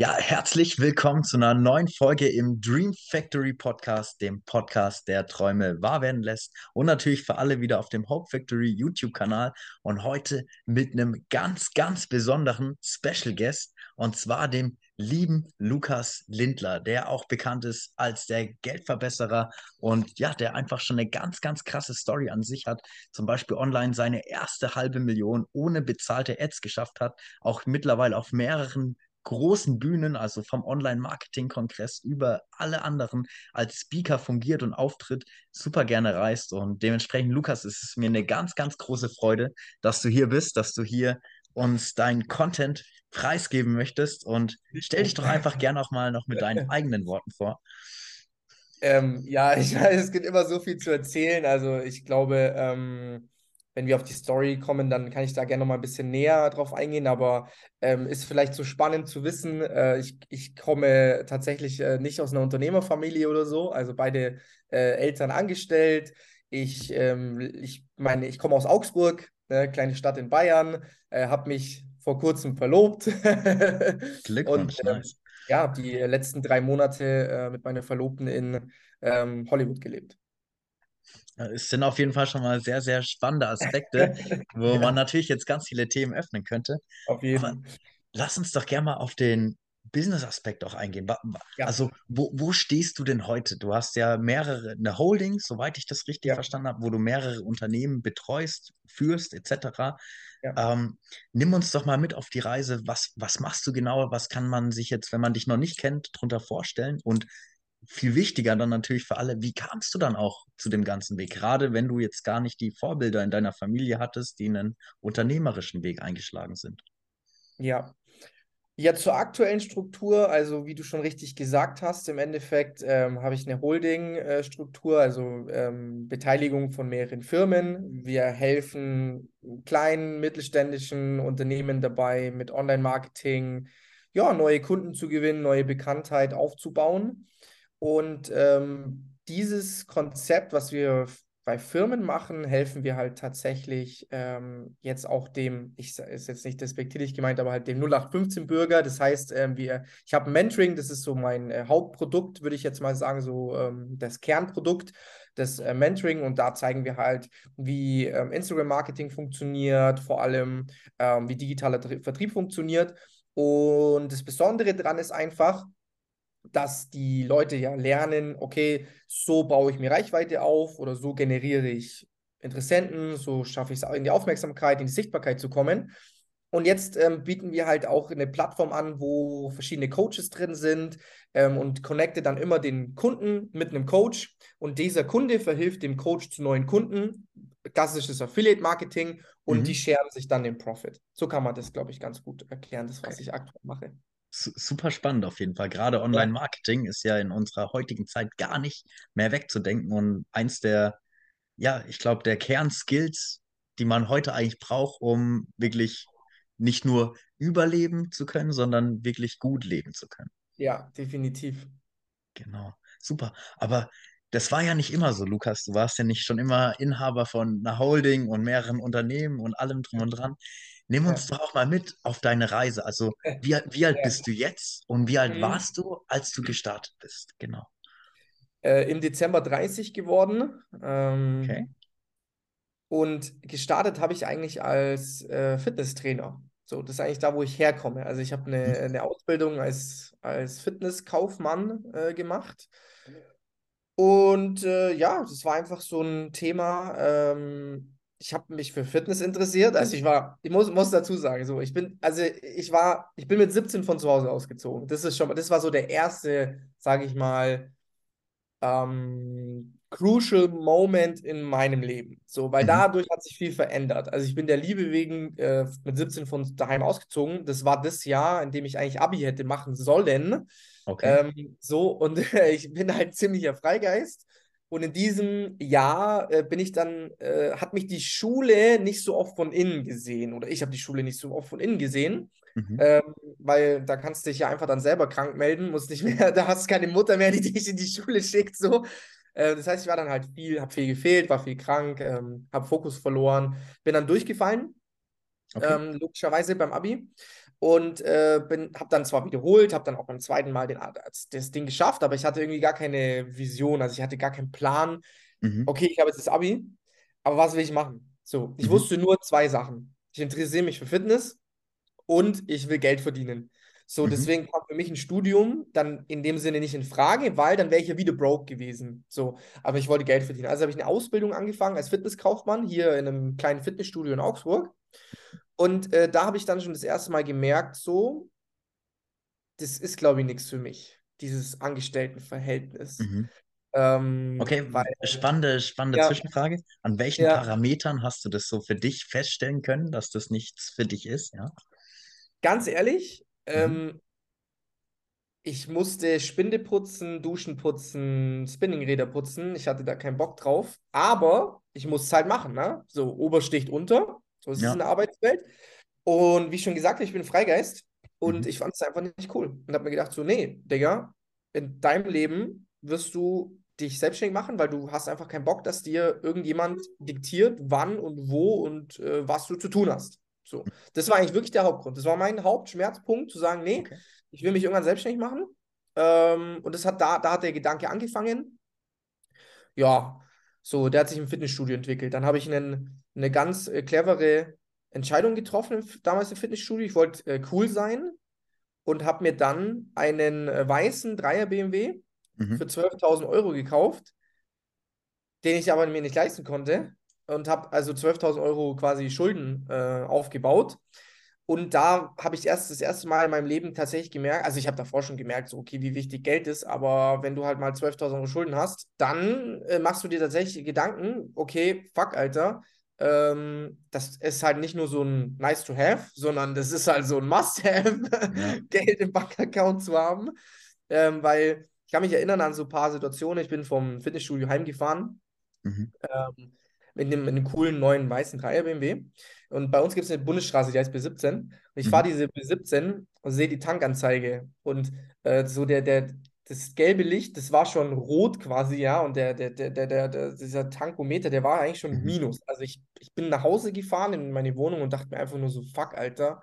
Ja, herzlich willkommen zu einer neuen Folge im Dream Factory Podcast, dem Podcast, der Träume wahr werden lässt. Und natürlich für alle wieder auf dem Hope Factory YouTube-Kanal. Und heute mit einem ganz, ganz besonderen Special Guest. Und zwar dem lieben Lukas Lindler, der auch bekannt ist als der Geldverbesserer und ja, der einfach schon eine ganz, ganz krasse Story an sich hat. Zum Beispiel online seine erste halbe Million ohne bezahlte Ads geschafft hat. Auch mittlerweile auf mehreren großen Bühnen, also vom Online-Marketing-Kongress über alle anderen als Speaker fungiert und auftritt, super gerne reist. Und dementsprechend, Lukas, ist es mir eine ganz, ganz große Freude, dass du hier bist, dass du hier uns deinen Content preisgeben möchtest. Und stell dich doch einfach gerne auch mal noch mit deinen eigenen Worten vor. Ähm, ja, ich weiß, es gibt immer so viel zu erzählen. Also ich glaube, ähm, wenn wir auf die Story kommen, dann kann ich da gerne noch mal ein bisschen näher drauf eingehen, aber ähm, ist vielleicht so spannend zu wissen. Äh, ich, ich komme tatsächlich äh, nicht aus einer Unternehmerfamilie oder so, also beide äh, Eltern angestellt. Ich, ähm, ich meine, ich komme aus Augsburg, eine kleine Stadt in Bayern, äh, habe mich vor kurzem verlobt. Glückwunsch, Und, ähm, nice. Ja, die letzten drei Monate äh, mit meiner Verlobten in ähm, Hollywood gelebt. Es sind auf jeden Fall schon mal sehr, sehr spannende Aspekte, wo ja. man natürlich jetzt ganz viele Themen öffnen könnte. Auf jeden Fall. Lass uns doch gerne mal auf den Business-Aspekt auch eingehen. Ja. Also, wo, wo stehst du denn heute? Du hast ja mehrere, eine Holding, soweit ich das richtig ja. verstanden habe, wo du mehrere Unternehmen betreust, führst, etc. Ja. Ähm, nimm uns doch mal mit auf die Reise. Was, was machst du genau? Was kann man sich jetzt, wenn man dich noch nicht kennt, darunter vorstellen? Und viel wichtiger dann natürlich für alle, wie kamst du dann auch zu dem ganzen Weg? Gerade wenn du jetzt gar nicht die Vorbilder in deiner Familie hattest, die einen unternehmerischen Weg eingeschlagen sind. Ja. Ja, zur aktuellen Struktur, also wie du schon richtig gesagt hast, im Endeffekt ähm, habe ich eine Holding-Struktur, also ähm, Beteiligung von mehreren Firmen. Wir helfen kleinen, mittelständischen Unternehmen dabei, mit Online-Marketing, ja, neue Kunden zu gewinnen, neue Bekanntheit aufzubauen. Und ähm, dieses Konzept, was wir bei Firmen machen, helfen wir halt tatsächlich ähm, jetzt auch dem, ich ist jetzt nicht despektierlich gemeint, aber halt dem 0815-Bürger. Das heißt, ähm, wir, ich habe Mentoring, das ist so mein äh, Hauptprodukt, würde ich jetzt mal sagen, so ähm, das Kernprodukt des äh, Mentoring. Und da zeigen wir halt, wie ähm, Instagram-Marketing funktioniert, vor allem ähm, wie digitaler Vertrieb funktioniert. Und das Besondere daran ist einfach, dass die Leute ja lernen, okay, so baue ich mir Reichweite auf oder so generiere ich Interessenten, so schaffe ich es in die Aufmerksamkeit, in die Sichtbarkeit zu kommen. Und jetzt ähm, bieten wir halt auch eine Plattform an, wo verschiedene Coaches drin sind ähm, und connecte dann immer den Kunden mit einem Coach. Und dieser Kunde verhilft dem Coach zu neuen Kunden. Klassisches Affiliate-Marketing und mhm. die scheren sich dann den Profit. So kann man das, glaube ich, ganz gut erklären, das, was ich aktuell mache super spannend auf jeden Fall. Gerade Online-Marketing ist ja in unserer heutigen Zeit gar nicht mehr wegzudenken und eins der, ja, ich glaube, der Kernskills, die man heute eigentlich braucht, um wirklich nicht nur überleben zu können, sondern wirklich gut leben zu können. Ja, definitiv. Genau, super. Aber das war ja nicht immer so, Lukas. Du warst ja nicht schon immer Inhaber von einer Holding und mehreren Unternehmen und allem drum und dran. Nimm uns doch auch mal mit auf deine Reise. Also, wie, wie alt bist du jetzt und wie alt mhm. warst du, als du gestartet bist? Genau. Äh, Im Dezember 30 geworden. Ähm, okay. Und gestartet habe ich eigentlich als äh, Fitnesstrainer. So, das ist eigentlich da, wo ich herkomme. Also ich habe eine, mhm. eine Ausbildung als, als Fitnesskaufmann äh, gemacht. Und äh, ja, das war einfach so ein Thema. Ähm, ich habe mich für Fitness interessiert. Also ich war, ich muss, muss dazu sagen, so, ich bin, also ich war, ich bin mit 17 von zu Hause ausgezogen. Das ist schon, das war so der erste, sage ich mal, ähm, crucial Moment in meinem Leben. So, weil mhm. dadurch hat sich viel verändert. Also ich bin der Liebe wegen äh, mit 17 von daheim ausgezogen. Das war das Jahr, in dem ich eigentlich Abi hätte machen sollen. Okay. Ähm, so, und ich bin halt ziemlicher Freigeist. Und in diesem Jahr äh, bin ich dann, äh, hat mich die Schule nicht so oft von innen gesehen oder ich habe die Schule nicht so oft von innen gesehen, mhm. ähm, weil da kannst du dich ja einfach dann selber krank melden, musst nicht mehr, da hast du keine Mutter mehr, die dich in die Schule schickt, so. Äh, das heißt, ich war dann halt viel, habe viel gefehlt, war viel krank, ähm, habe Fokus verloren, bin dann durchgefallen, okay. ähm, logischerweise beim Abi. Und äh, habe dann zwar wiederholt, habe dann auch beim zweiten Mal den, das Ding geschafft, aber ich hatte irgendwie gar keine Vision, also ich hatte gar keinen Plan. Mhm. Okay, ich habe jetzt das Abi, aber was will ich machen? So, ich mhm. wusste nur zwei Sachen. Ich interessiere mich für Fitness und ich will Geld verdienen. So, mhm. deswegen kam für mich ein Studium dann in dem Sinne nicht in Frage, weil dann wäre ich ja wieder broke gewesen. So, aber ich wollte Geld verdienen. Also habe ich eine Ausbildung angefangen als Fitnesskaufmann hier in einem kleinen Fitnessstudio in Augsburg. Und äh, da habe ich dann schon das erste Mal gemerkt, so, das ist, glaube ich, nichts für mich, dieses Angestelltenverhältnis. Mhm. Ähm, okay, weil, spannende, spannende ja, Zwischenfrage. An welchen ja. Parametern hast du das so für dich feststellen können, dass das nichts für dich ist? Ja. Ganz ehrlich, mhm. ähm, ich musste Spinde putzen, Duschen putzen, Spinningräder putzen. Ich hatte da keinen Bock drauf. Aber ich muss es halt machen, ne? So, Ober sticht unter. So ist ja. es in der Arbeitswelt. Und wie schon gesagt, ich bin Freigeist und mhm. ich fand es einfach nicht cool. Und habe mir gedacht, so, nee, Digga, in deinem Leben wirst du dich selbstständig machen, weil du hast einfach keinen Bock, dass dir irgendjemand diktiert, wann und wo und äh, was du zu tun hast. So, das war eigentlich wirklich der Hauptgrund. Das war mein Hauptschmerzpunkt, zu sagen, nee, okay. ich will mich irgendwann selbstständig machen. Ähm, und das hat da, da hat der Gedanke angefangen. Ja, so, der hat sich im Fitnessstudio entwickelt. Dann habe ich einen, eine ganz äh, clevere Entscheidung getroffen, damals im Fitnessstudio. Ich wollte äh, cool sein und habe mir dann einen äh, weißen Dreier BMW mhm. für 12.000 Euro gekauft, den ich aber mir nicht leisten konnte und habe also 12.000 Euro quasi Schulden äh, aufgebaut. Und da habe ich erst das erste Mal in meinem Leben tatsächlich gemerkt, also ich habe davor schon gemerkt, so okay, wie wichtig Geld ist, aber wenn du halt mal 12.000 Euro Schulden hast, dann äh, machst du dir tatsächlich Gedanken, okay, fuck, Alter, ähm, das ist halt nicht nur so ein nice to have, sondern das ist halt so ein Must-have, ja. Geld im Bankaccount zu haben, ähm, weil ich kann mich erinnern an so ein paar Situationen. Ich bin vom Fitnessstudio heimgefahren mhm. ähm, mit, einem, mit einem coolen neuen weißen Dreier BMW. Und bei uns gibt es eine Bundesstraße, die heißt B17. Und ich mhm. fahre diese B17 und sehe die Tankanzeige. Und äh, so der, der, das gelbe Licht, das war schon rot quasi, ja. Und der, der, der, der, der dieser Tankometer, der war eigentlich schon mhm. Minus. Also ich, ich bin nach Hause gefahren in meine Wohnung und dachte mir einfach nur so, fuck, Alter,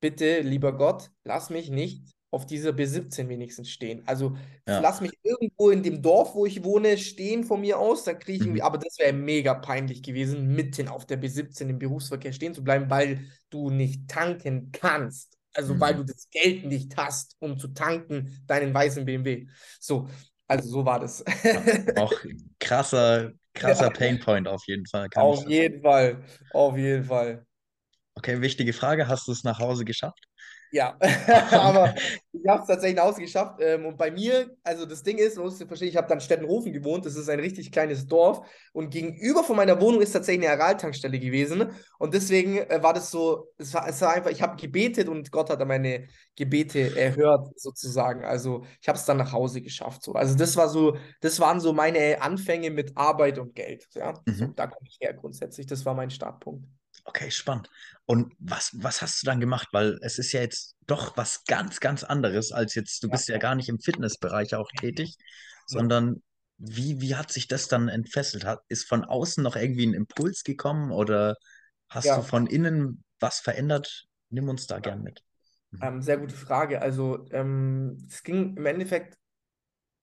bitte, lieber Gott, lass mich nicht auf dieser B17 wenigstens stehen. Also ja. lass mich irgendwo in dem Dorf, wo ich wohne, stehen von mir aus. Da kriege ich irgendwie, mhm. aber das wäre mega peinlich gewesen, mitten auf der B17 im Berufsverkehr stehen zu bleiben, weil du nicht tanken kannst. Also mhm. weil du das Geld nicht hast, um zu tanken, deinen weißen BMW. So, also so war das. Auch krasser, krasser ja. Painpoint auf jeden Fall. auf jeden Fall, auf jeden Fall. Okay, wichtige Frage. Hast du es nach Hause geschafft? Ja, aber ich habe es tatsächlich nach Hause geschafft. Ähm, und bei mir, also das Ding ist, man muss verstehen, ich habe dann Stettenhofen gewohnt. Das ist ein richtig kleines Dorf. Und gegenüber von meiner Wohnung ist tatsächlich eine Araltankstelle gewesen. Und deswegen äh, war das so, es war, es war einfach, ich habe gebetet und Gott hat meine Gebete erhört, sozusagen. Also ich habe es dann nach Hause geschafft. So. Also das war so, das waren so meine Anfänge mit Arbeit und Geld. Ja? Mhm. So, da komme ich her grundsätzlich. Das war mein Startpunkt. Okay, spannend. Und was, was hast du dann gemacht? Weil es ist ja jetzt doch was ganz, ganz anderes als jetzt, du bist ja gar nicht im Fitnessbereich auch tätig, sondern wie, wie hat sich das dann entfesselt? Hat, ist von außen noch irgendwie ein Impuls gekommen oder hast ja. du von innen was verändert? Nimm uns da gern mit. Mhm. Ähm, sehr gute Frage. Also ähm, es ging im Endeffekt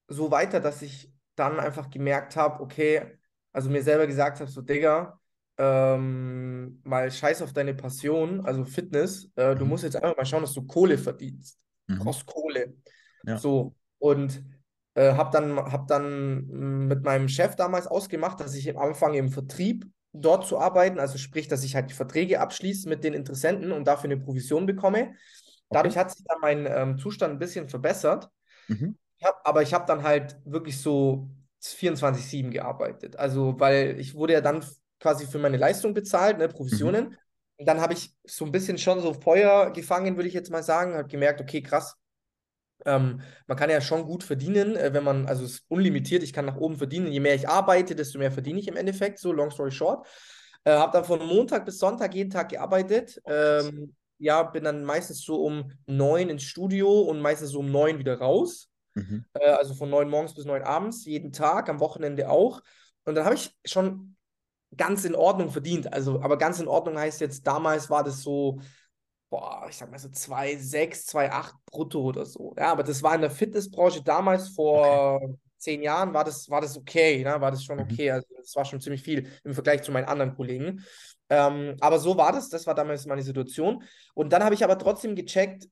so weiter, dass ich dann einfach gemerkt habe, okay, also mir selber gesagt habe, so Digga, ähm, mal scheiß auf deine Passion, also Fitness. Äh, du mhm. musst jetzt einfach mal schauen, dass du Kohle verdienst. Du mhm. brauchst Kohle. Ja. So. Und äh, habe dann, hab dann mit meinem Chef damals ausgemacht, dass ich am Anfang im Vertrieb dort zu arbeiten, also sprich, dass ich halt die Verträge abschließe mit den Interessenten und dafür eine Provision bekomme. Dadurch okay. hat sich dann mein ähm, Zustand ein bisschen verbessert. Mhm. Ich hab, aber ich habe dann halt wirklich so 24-7 gearbeitet. Also, weil ich wurde ja dann quasi für meine Leistung bezahlt, ne, Provisionen. Mhm. Und dann habe ich so ein bisschen schon so Feuer gefangen, würde ich jetzt mal sagen. Habe gemerkt, okay, krass. Ähm, man kann ja schon gut verdienen, äh, wenn man, also es ist unlimitiert, ich kann nach oben verdienen. Je mehr ich arbeite, desto mehr verdiene ich im Endeffekt, so long story short. Äh, habe dann von Montag bis Sonntag jeden Tag gearbeitet. Ähm, ja, bin dann meistens so um neun ins Studio und meistens so um neun wieder raus. Mhm. Äh, also von neun morgens bis neun abends, jeden Tag, am Wochenende auch. Und dann habe ich schon ganz in Ordnung verdient. Also, aber ganz in Ordnung heißt jetzt, damals war das so boah, ich sag mal so 2,6, 2,8 brutto oder so. Ja, aber das war in der Fitnessbranche damals vor okay. zehn Jahren, war das, war das okay, ne? war das schon mhm. okay. Also das war schon ziemlich viel im Vergleich zu meinen anderen Kollegen. Ähm, aber so war das, das war damals meine Situation. Und dann habe ich aber trotzdem gecheckt,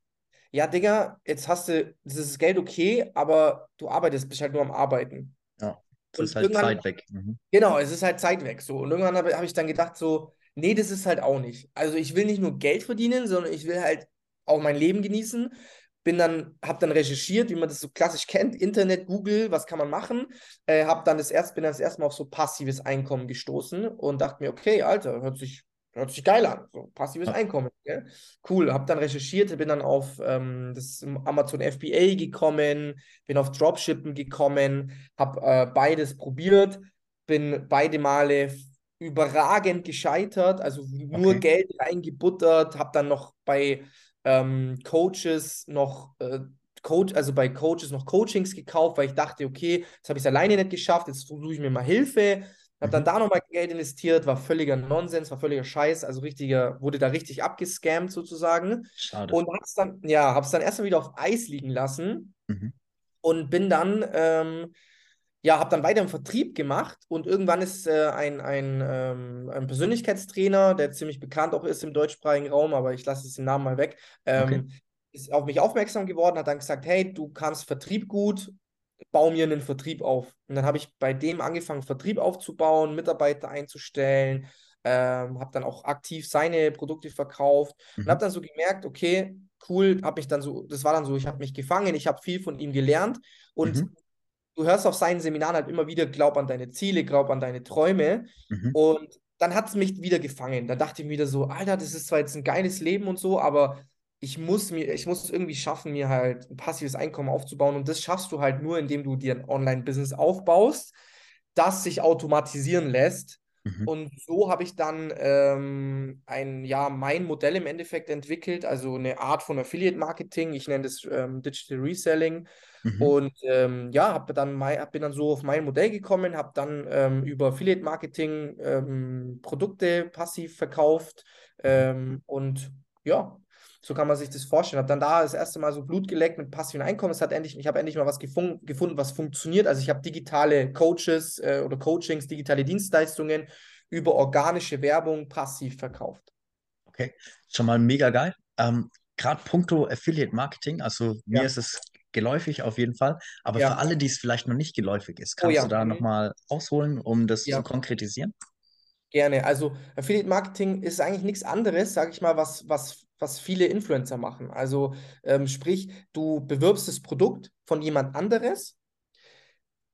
ja, Digga, jetzt hast du, das ist Geld okay, aber du arbeitest, bist halt nur am Arbeiten. Es ist halt Zeit weg. Mhm. Genau, es ist halt Zeit weg. So. Und irgendwann habe hab ich dann gedacht, so, nee, das ist halt auch nicht. Also ich will nicht nur Geld verdienen, sondern ich will halt auch mein Leben genießen. Bin dann, habe dann recherchiert, wie man das so klassisch kennt, Internet, Google, was kann man machen? Äh, hab dann das erst, bin dann das erste Mal auf so passives Einkommen gestoßen und dachte mir, okay, Alter, hört sich Hört sich geil an. So, passives ja. Einkommen. Gell? Cool. Hab dann recherchiert, bin dann auf ähm, das Amazon FBA gekommen, bin auf Dropshippen gekommen, habe äh, beides probiert, bin beide Male überragend gescheitert, also nur okay. Geld reingebuttert, habe dann noch bei ähm, Coaches noch äh, Coach, also bei Coaches noch Coachings gekauft, weil ich dachte, okay, jetzt habe ich es alleine nicht geschafft, jetzt versuche ich mir mal Hilfe. Habe dann mhm. da nochmal Geld investiert, war völliger Nonsens, war völliger Scheiß, also richtiger, wurde da richtig abgescammt sozusagen. Schade. Und hab's dann, ja, hab's dann erstmal wieder auf Eis liegen lassen mhm. und bin dann, ähm, ja, habe dann weiter im Vertrieb gemacht und irgendwann ist äh, ein, ein, ähm, ein Persönlichkeitstrainer, der ziemlich bekannt auch ist im deutschsprachigen Raum, aber ich lasse jetzt den Namen mal weg, ähm, okay. ist auf mich aufmerksam geworden, hat dann gesagt, hey, du kannst Vertrieb gut, baue mir einen Vertrieb auf. Und dann habe ich bei dem angefangen, Vertrieb aufzubauen, Mitarbeiter einzustellen, ähm, habe dann auch aktiv seine Produkte verkauft mhm. und habe dann so gemerkt, okay, cool, habe mich dann so, das war dann so, ich habe mich gefangen, ich habe viel von ihm gelernt und mhm. du hörst auf seinen Seminaren halt immer wieder, glaub an deine Ziele, glaub an deine Träume mhm. und dann hat es mich wieder gefangen. Da dachte ich mir wieder so, Alter, das ist zwar jetzt ein geiles Leben und so, aber ich muss mir, ich muss es irgendwie schaffen, mir halt ein passives Einkommen aufzubauen. Und das schaffst du halt nur, indem du dir ein Online-Business aufbaust, das sich automatisieren lässt. Mhm. Und so habe ich dann ähm, ein, ja, mein Modell im Endeffekt entwickelt, also eine Art von Affiliate-Marketing. Ich nenne das ähm, Digital Reselling. Mhm. Und ähm, ja, hab dann mein, bin dann so auf mein Modell gekommen, habe dann ähm, über Affiliate-Marketing ähm, Produkte passiv verkauft. Mhm. Ähm, und ja, so kann man sich das vorstellen. Habe dann da das erste Mal so Blut geleckt mit passiven Einkommen. Es hat endlich, ich habe endlich mal was gefun gefunden, was funktioniert. Also ich habe digitale Coaches äh, oder Coachings, digitale Dienstleistungen über organische Werbung passiv verkauft. Okay, schon mal mega geil. Ähm, Gerade puncto Affiliate Marketing, also mir ja. ist es geläufig auf jeden Fall, aber ja. für alle, die es vielleicht noch nicht geläufig ist, oh kannst oh, ja. du da mhm. nochmal ausholen, um das zu konkretisieren? Gerne. Also Affiliate Marketing ist eigentlich nichts anderes, sage ich mal, was, was was viele Influencer machen. Also ähm, sprich, du bewirbst das Produkt von jemand anderes,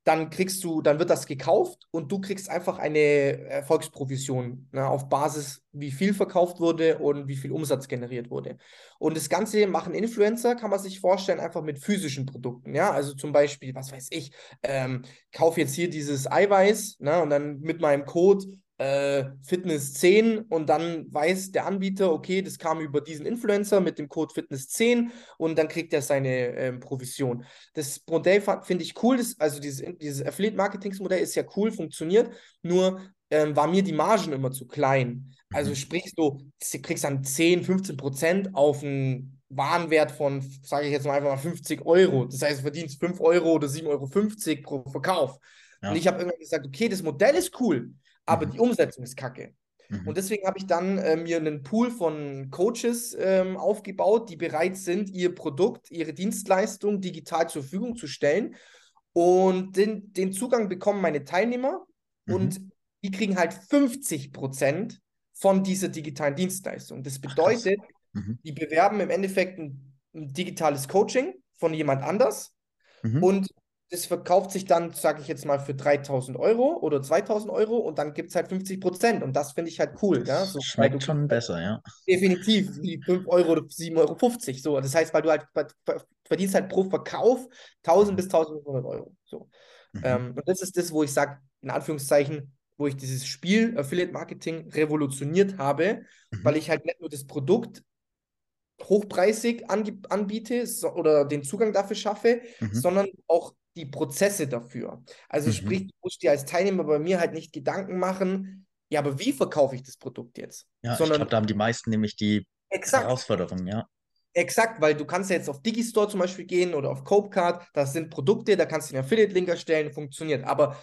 dann kriegst du, dann wird das gekauft und du kriegst einfach eine Erfolgsprovision ne, auf Basis, wie viel verkauft wurde und wie viel Umsatz generiert wurde. Und das Ganze machen Influencer, kann man sich vorstellen, einfach mit physischen Produkten. Ja, also zum Beispiel, was weiß ich, ähm, kaufe jetzt hier dieses Eiweiß ne, und dann mit meinem Code äh, Fitness 10 und dann weiß der Anbieter, okay, das kam über diesen Influencer mit dem Code Fitness 10 und dann kriegt er seine ähm, Provision. Das Modell finde ich cool, das, also dieses, dieses Affiliate-Marketingsmodell ist ja cool, funktioniert, nur ähm, war mir die Margen immer zu klein. Also mhm. sprich, du kriegst dann 10, 15 Prozent auf einen Warenwert von, sage ich jetzt mal einfach mal 50 Euro. Das heißt, du verdienst 5 Euro oder 7,50 Euro pro Verkauf. Ja. Und ich habe irgendwann gesagt, okay, das Modell ist cool aber mhm. die Umsetzung ist kacke. Mhm. Und deswegen habe ich dann äh, mir einen Pool von Coaches ähm, aufgebaut, die bereit sind, ihr Produkt, ihre Dienstleistung digital zur Verfügung zu stellen. Und den, den Zugang bekommen meine Teilnehmer mhm. und die kriegen halt 50 Prozent von dieser digitalen Dienstleistung. Das bedeutet, Ach, mhm. die bewerben im Endeffekt ein, ein, digitales Coaching von jemand anders mhm. und das verkauft sich dann, sage ich jetzt mal, für 3000 Euro oder 2000 Euro und dann gibt es halt 50 Prozent und das finde ich halt cool. Ja? So, Schmeckt schon besser, ja. Definitiv, wie 5 Euro oder 7,50 Euro. So. Das heißt, weil du halt verdienst halt pro Verkauf 1000 mhm. bis 1500 Euro. So. Mhm. Ähm, und das ist das, wo ich sage, in Anführungszeichen, wo ich dieses Spiel Affiliate Marketing revolutioniert habe, mhm. weil ich halt nicht nur das Produkt hochpreisig anbiete so, oder den Zugang dafür schaffe, mhm. sondern auch die Prozesse dafür. Also mhm. sprich, du musst dir als Teilnehmer bei mir halt nicht Gedanken machen, ja, aber wie verkaufe ich das Produkt jetzt? Ja, Sondern, ich glaube, da haben die meisten nämlich die Exakt. Herausforderung, ja. Exakt, weil du kannst ja jetzt auf Digistore zum Beispiel gehen oder auf Copecard, das sind Produkte, da kannst du den Affiliate-Link erstellen, funktioniert. Aber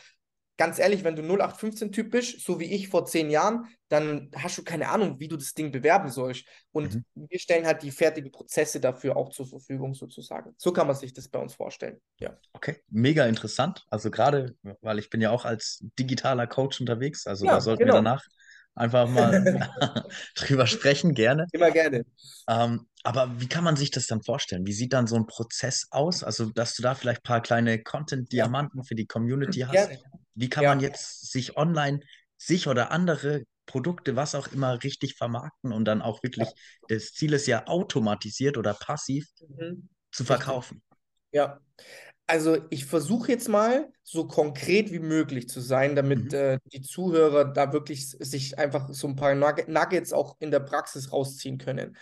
ganz ehrlich, wenn du 0815-Typ bist, so wie ich vor zehn Jahren, dann hast du keine Ahnung, wie du das Ding bewerben sollst. Und mhm. wir stellen halt die fertigen Prozesse dafür auch zur Verfügung sozusagen. So kann man sich das bei uns vorstellen. Ja. Okay, mega interessant. Also gerade, weil ich bin ja auch als digitaler Coach unterwegs, also ja, da sollten genau. wir danach einfach mal drüber sprechen, gerne. Immer gerne. Ähm, aber wie kann man sich das dann vorstellen? Wie sieht dann so ein Prozess aus? Also, dass du da vielleicht ein paar kleine Content-Diamanten für die Community hast. Gerne. Wie kann ja. man jetzt sich online, sich oder andere Produkte, was auch immer, richtig vermarkten und dann auch wirklich, ja. das Ziel ist ja automatisiert oder passiv mhm. zu verkaufen? Ja, also ich versuche jetzt mal so konkret wie möglich zu sein, damit mhm. äh, die Zuhörer da wirklich sich einfach so ein paar Nuggets auch in der Praxis rausziehen können.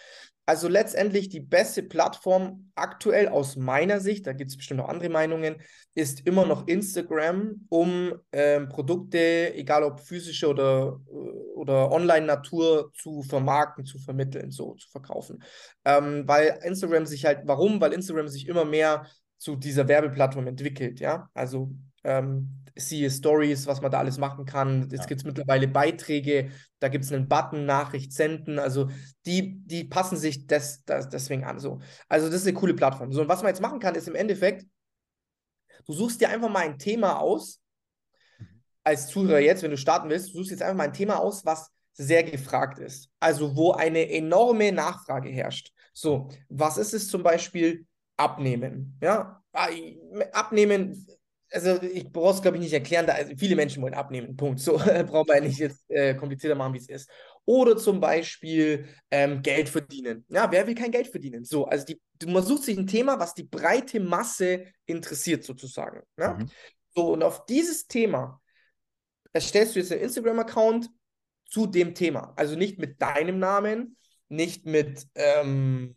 Also letztendlich die beste Plattform aktuell aus meiner Sicht, da gibt es bestimmt noch andere Meinungen, ist immer noch Instagram, um ähm, Produkte, egal ob physische oder, oder Online-Natur, zu vermarkten, zu vermitteln, so zu verkaufen. Ähm, weil Instagram sich halt, warum? Weil Instagram sich immer mehr zu dieser Werbeplattform entwickelt, ja. Also ähm, siehe Stories, was man da alles machen kann. Es ja. gibt mittlerweile Beiträge, da gibt es einen Button, Nachricht senden. Also die, die passen sich des, des, deswegen an. So. Also das ist eine coole Plattform. So, und was man jetzt machen kann, ist im Endeffekt, du suchst dir einfach mal ein Thema aus, mhm. als Zuhörer jetzt, wenn du starten willst, du suchst jetzt einfach mal ein Thema aus, was sehr gefragt ist. Also wo eine enorme Nachfrage herrscht. So, was ist es zum Beispiel? Abnehmen. Ja, abnehmen also ich brauche es, glaube ich, nicht erklären, da also viele Menschen wollen abnehmen, Punkt. So braucht man nicht jetzt äh, komplizierter machen, wie es ist. Oder zum Beispiel ähm, Geld verdienen. Ja, wer will kein Geld verdienen? So, also die, man sucht sich ein Thema, was die breite Masse interessiert, sozusagen. Ja? Mhm. So, und auf dieses Thema erstellst du jetzt einen Instagram-Account zu dem Thema. Also nicht mit deinem Namen, nicht mit ähm,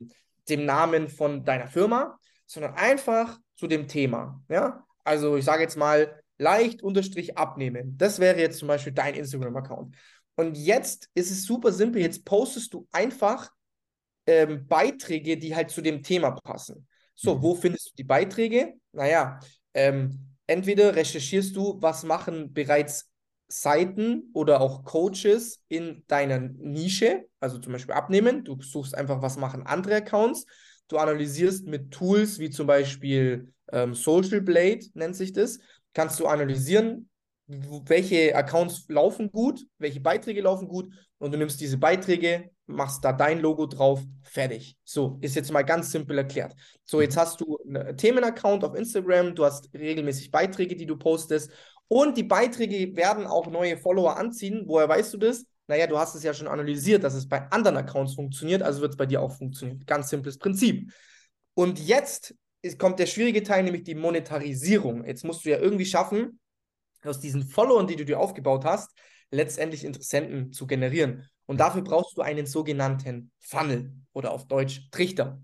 dem Namen von deiner Firma, sondern einfach zu dem Thema. Ja, also ich sage jetzt mal leicht unterstrich abnehmen. Das wäre jetzt zum Beispiel dein Instagram-Account. Und jetzt ist es super simpel. Jetzt postest du einfach ähm, Beiträge, die halt zu dem Thema passen. So, mhm. wo findest du die Beiträge? Naja, ähm, entweder recherchierst du, was machen bereits Seiten oder auch Coaches in deiner Nische, also zum Beispiel abnehmen. Du suchst einfach, was machen andere Accounts. Du analysierst mit Tools wie zum Beispiel ähm, Social Blade nennt sich das, kannst du analysieren, welche Accounts laufen gut, welche Beiträge laufen gut und du nimmst diese Beiträge, machst da dein Logo drauf, fertig. So, ist jetzt mal ganz simpel erklärt. So, jetzt hast du einen Themenaccount auf Instagram, du hast regelmäßig Beiträge, die du postest und die Beiträge werden auch neue Follower anziehen. Woher weißt du das? Naja, du hast es ja schon analysiert, dass es bei anderen Accounts funktioniert, also wird es bei dir auch funktionieren. Ganz simples Prinzip. Und jetzt ist, kommt der schwierige Teil, nämlich die Monetarisierung. Jetzt musst du ja irgendwie schaffen, aus diesen Followern, die du dir aufgebaut hast, letztendlich Interessenten zu generieren. Und dafür brauchst du einen sogenannten Funnel oder auf Deutsch Trichter.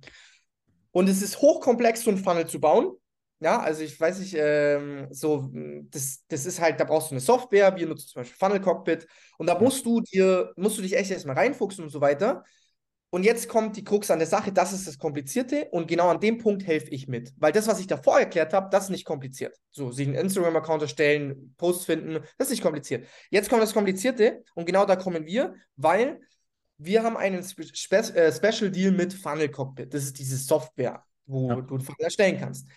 Und es ist hochkomplex, so einen Funnel zu bauen. Ja, also ich weiß nicht, ähm, so, das, das ist halt, da brauchst du eine Software, wir nutzen zum Beispiel Funnel Cockpit und da musst du dir, musst du dich echt erstmal reinfuchsen und so weiter. Und jetzt kommt die Krux an der Sache, das ist das Komplizierte und genau an dem Punkt helfe ich mit. Weil das, was ich davor erklärt habe, das ist nicht kompliziert. So, sich einen Instagram-Account erstellen, Posts finden, das ist nicht kompliziert. Jetzt kommt das Komplizierte und genau da kommen wir, weil wir haben einen Spe äh, Special Deal mit Funnel Cockpit. Das ist diese Software, wo ja. du Funnel erstellen kannst.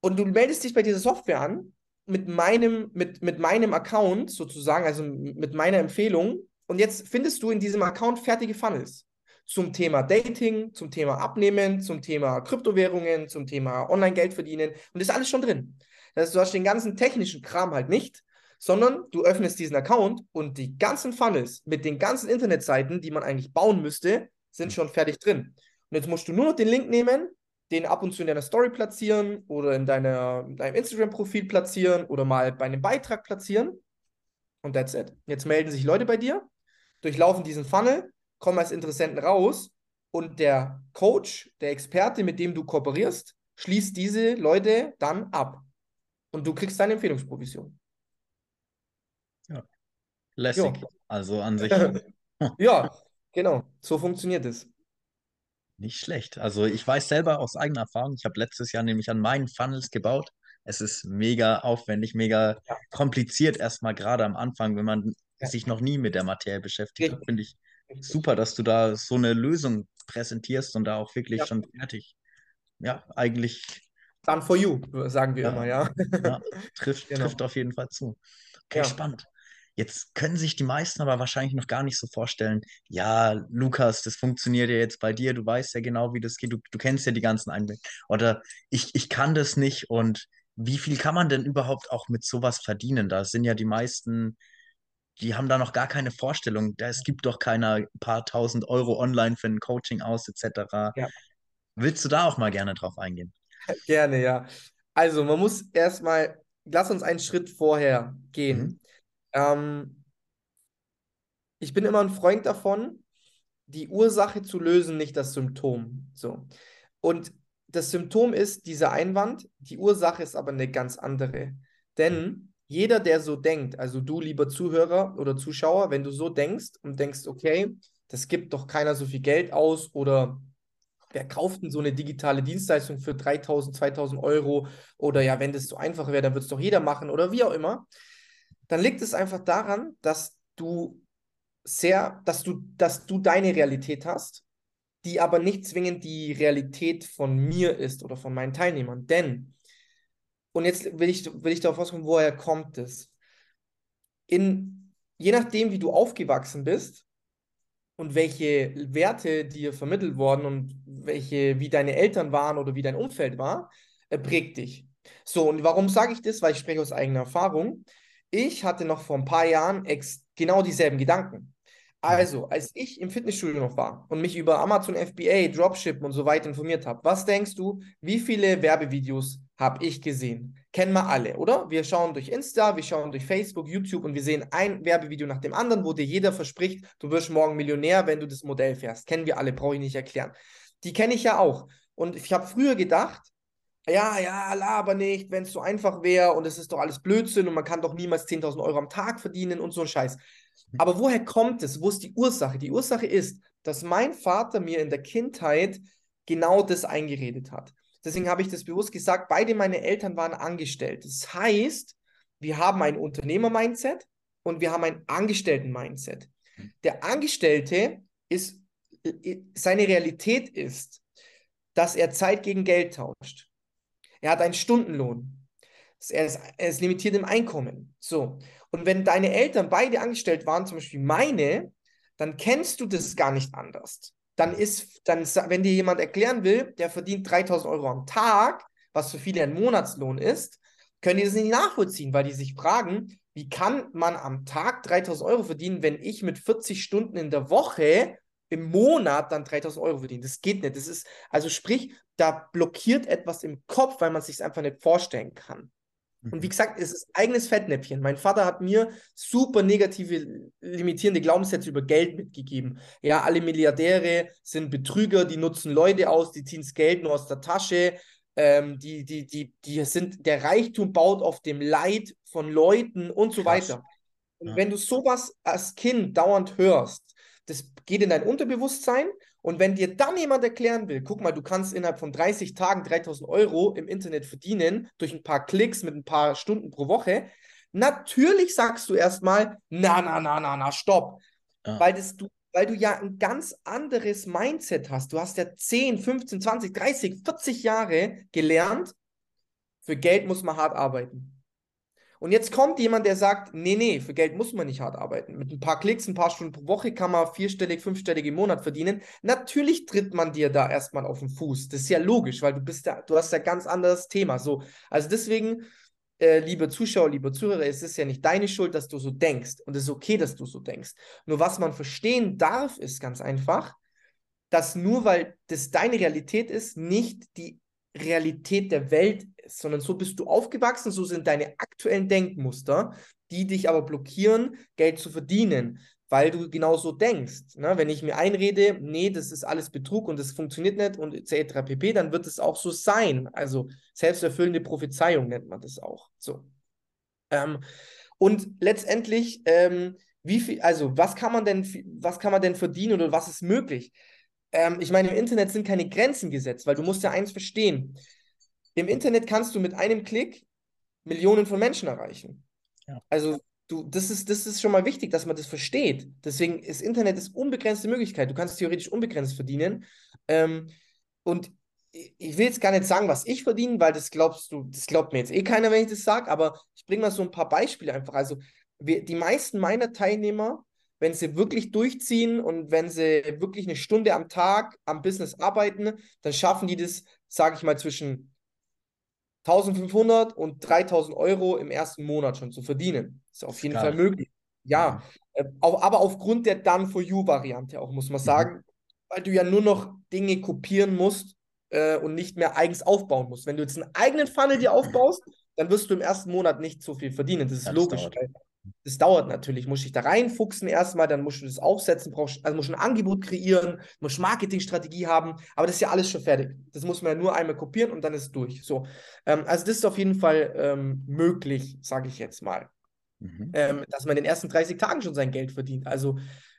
Und du meldest dich bei dieser Software an mit meinem, mit, mit meinem Account sozusagen, also mit meiner Empfehlung. Und jetzt findest du in diesem Account fertige Funnels zum Thema Dating, zum Thema Abnehmen, zum Thema Kryptowährungen, zum Thema Online-Geld verdienen und das ist alles schon drin. Das heißt, du hast den ganzen technischen Kram halt nicht, sondern du öffnest diesen Account und die ganzen Funnels mit den ganzen Internetseiten, die man eigentlich bauen müsste, sind schon fertig drin. Und jetzt musst du nur noch den Link nehmen, den ab und zu in deiner Story platzieren oder in, deiner, in deinem Instagram-Profil platzieren oder mal bei einem Beitrag platzieren. Und that's it. Jetzt melden sich Leute bei dir, durchlaufen diesen Funnel kommen als Interessenten raus und der Coach, der Experte, mit dem du kooperierst, schließt diese Leute dann ab. Und du kriegst deine Empfehlungsprovision. Ja. Lässig. Jo. Also an sich. ja, genau. So funktioniert es. Nicht schlecht. Also ich weiß selber aus eigener Erfahrung, ich habe letztes Jahr nämlich an meinen Funnels gebaut. Es ist mega aufwendig, mega Ja, kompliziert erstmal gerade am Anfang, wenn man ja, sich noch nie mit der Materie beschäftigt Finde ich richtig. super, dass du da so eine Lösung präsentierst und da auch wirklich Ja. schon fertig. Ja, eigentlich, Done for you, sagen wir immer, ja, trifft, Genau. trifft auf jeden Fall zu. Okay, spannend. Jetzt können sich die meisten aber wahrscheinlich noch gar nicht so vorstellen, ja, Lukas, das funktioniert ja jetzt bei dir, du weißt ja genau, wie das geht, du, du kennst ja die ganzen Einblicke. Oder ich, ich kann das nicht und wie viel kann man denn überhaupt auch mit sowas verdienen? Da sind ja die meisten, die haben da noch gar keine Vorstellung. Es gibt doch keiner ein paar tausend Euro online für ein Coaching aus, etc. Ja, Willst du da auch mal gerne drauf eingehen? gerne, ja. Also, man muss erstmal, lass uns einen Schritt vorher Mhm. Ähm, ich bin immer ein Freund davon, die Ursache zu lösen, nicht das Symptom. So. Und das Symptom ist dieser Einwand, die Ursache ist aber eine ganz andere. Denn jeder, der so denkt, also du, lieber Zuhörer oder Zuschauer, wenn du so denkst und denkst, okay, das gibt doch keiner so viel Geld aus oder wer kauft denn so eine digitale Dienstleistung für 3000, 2000 Euro oder ja, wenn das so einfach wäre, dann würde es doch jeder machen oder wie auch immer, dann liegt es einfach daran, dass du sehr, dass du, dass du deine Realität hast, die aber nicht zwingend die Realität von mir ist oder von meinen Teilnehmern. Denn, und jetzt will ich, will ich darauf auskommen, woher kommt es? In, je nachdem, wie du aufgewachsen bist und welche Werte dir vermittelt wurden und welche, wie deine Eltern waren oder wie dein Umfeld war, äh, prägt dich. So, und warum sage ich das? Weil ich spreche aus eigener Erfahrung. Ich hatte noch vor ein paar Jahren genau dieselben Gedanken. Also, als ich im Fitnessstudio noch war und mich über Amazon FBA, Dropship und so weiter informiert habe, was denkst du, wie viele Werbevideos habe ich gesehen? Kennen wir alle, oder? Wir schauen durch Insta, wir schauen durch Facebook, YouTube und wir sehen ein Werbevideo nach dem anderen, wo dir jeder verspricht, du wirst morgen Millionär, wenn du das Modell fährst. Kennen wir alle, brauche ich nicht erklären. Die kenne ich ja auch. Und ich habe früher gedacht, ja, ja, laber nicht, wenn es so einfach wäre und es ist doch alles Blödsinn und man kann doch niemals 10.000 Euro am Tag verdienen und so ein Scheiß. Aber woher kommt es? Wo ist die Ursache? Die Ursache ist, dass mein Vater mir in der Kindheit genau das eingeredet hat. Deswegen habe ich das bewusst gesagt, beide meine Eltern waren angestellt. Das heißt, wir haben ein Unternehmer-Mindset und wir haben ein Angestellten-Mindset. Der Angestellte ist, seine Realität ist, dass er Zeit gegen Geld tauscht. Er hat einen Stundenlohn. Er ist, er ist limitiert im Einkommen. So. Und wenn deine Eltern beide angestellt waren, zum Beispiel meine, dann kennst du das gar nicht anders. Dann ist, dann, wenn dir jemand erklären will, der verdient 3000 Euro am Tag, was für viele ein Monatslohn ist, können die das nicht nachvollziehen, weil die sich fragen, wie kann man am Tag 3000 Euro verdienen, wenn ich mit 40 Stunden in der Woche im Monat dann 3000 Euro verdiene? Das geht nicht. Das ist, also sprich, da blockiert etwas im Kopf, weil man sich es einfach nicht vorstellen kann. Und wie gesagt, es ist eigenes Fettnäpfchen. Mein Vater hat mir super negative, limitierende Glaubenssätze über Geld mitgegeben. Ja, alle Milliardäre sind Betrüger, die nutzen Leute aus, die ziehen das Geld nur aus der Tasche. Ähm, die, die, die, die sind, der Reichtum baut auf dem Leid von Leuten und so Krass. weiter. Und Ja. wenn du sowas als Kind dauernd hörst, das geht in dein Unterbewusstsein und wenn dir dann jemand erklären will, guck mal, du kannst innerhalb von 30 Tagen 3000 Euro im Internet verdienen, durch ein paar Klicks mit ein paar Stunden pro Woche, natürlich sagst du erstmal, na, na, na, na, na, stopp. Ja. Weil, das, du, weil du ja ein ganz anderes Mindset hast. Du hast ja 10, 15, 20, 30, 40 Jahre gelernt, für Geld muss man hart arbeiten. Und jetzt kommt jemand, der sagt, nee, nee, für Geld muss man nicht hart arbeiten. Mit ein paar Klicks, ein paar Stunden pro Woche kann man vierstellig, fünfstellig im Monat verdienen. Natürlich tritt man dir da erstmal auf den Fuß. Das ist ja logisch, weil du bist da, du hast ja ganz anderes Thema. So, also deswegen, äh, liebe Zuschauer, liebe Zuhörer, es ist ja nicht deine Schuld, dass du so denkst. Und es ist okay, dass du so denkst. Nur was man verstehen darf, ist ganz einfach, dass nur weil das deine Realität ist, nicht die Realität der Welt ist, sondern so bist du aufgewachsen, so sind deine aktuellen Denkmuster, die dich aber blockieren, Geld zu verdienen, weil du genauso denkst. Ne? Wenn ich mir einrede, nee, das ist alles Betrug und das funktioniert nicht und etc. pp., dann wird es auch so sein. Also selbsterfüllende Prophezeiung nennt man das auch. So. Ähm, und letztendlich, ähm, wie viel, also was kann man denn, was kann man denn verdienen oder was ist möglich? Ähm, ich meine, im Internet sind keine Grenzen gesetzt, weil du musst ja eins verstehen. Im Internet kannst du mit einem Klick Millionen von Menschen erreichen. Ja. Also du, das ist, das ist schon mal wichtig, dass man das versteht. Deswegen ist Internet ist unbegrenzte Möglichkeit. Du kannst theoretisch unbegrenzt verdienen. Ähm, und ich will jetzt gar nicht sagen, was ich verdiene, weil das glaubst du, das glaubt mir jetzt eh keiner, wenn ich das sage, aber ich bringe mal so ein paar Beispiele einfach. Also wir, die meisten meiner Teilnehmer, wenn sie wirklich durchziehen und wenn sie wirklich eine Stunde am Tag am Business arbeiten, dann schaffen die das, sage ich mal, zwischen 1500 und 3000 Euro im ersten Monat schon zu verdienen. Ist auf jeden Geil. Fall möglich. Ja, mhm. äh, aber aufgrund der Done-for-You-Variante auch, muss man mhm. sagen, mhm. weil du ja nur noch Dinge kopieren musst äh, und nicht mehr eigens aufbauen musst. Wenn du jetzt einen eigenen Funnel dir aufbaust, dann wirst du im ersten Monat nicht so viel verdienen. Das ist das logisch. Dauert. Das dauert natürlich. Muss ich da reinfuchsen erstmal, dann musst du das aufsetzen, brauchst, also musst du ein Angebot kreieren, musst Marketingstrategie haben, aber das ist ja alles schon fertig. Das muss man ja nur einmal kopieren und dann ist es durch. So, ähm, also das ist auf jeden Fall ähm, möglich, sage ich jetzt mal. Mhm. Ähm, dass man in den ersten 30 Tagen schon sein Geld verdient. Also,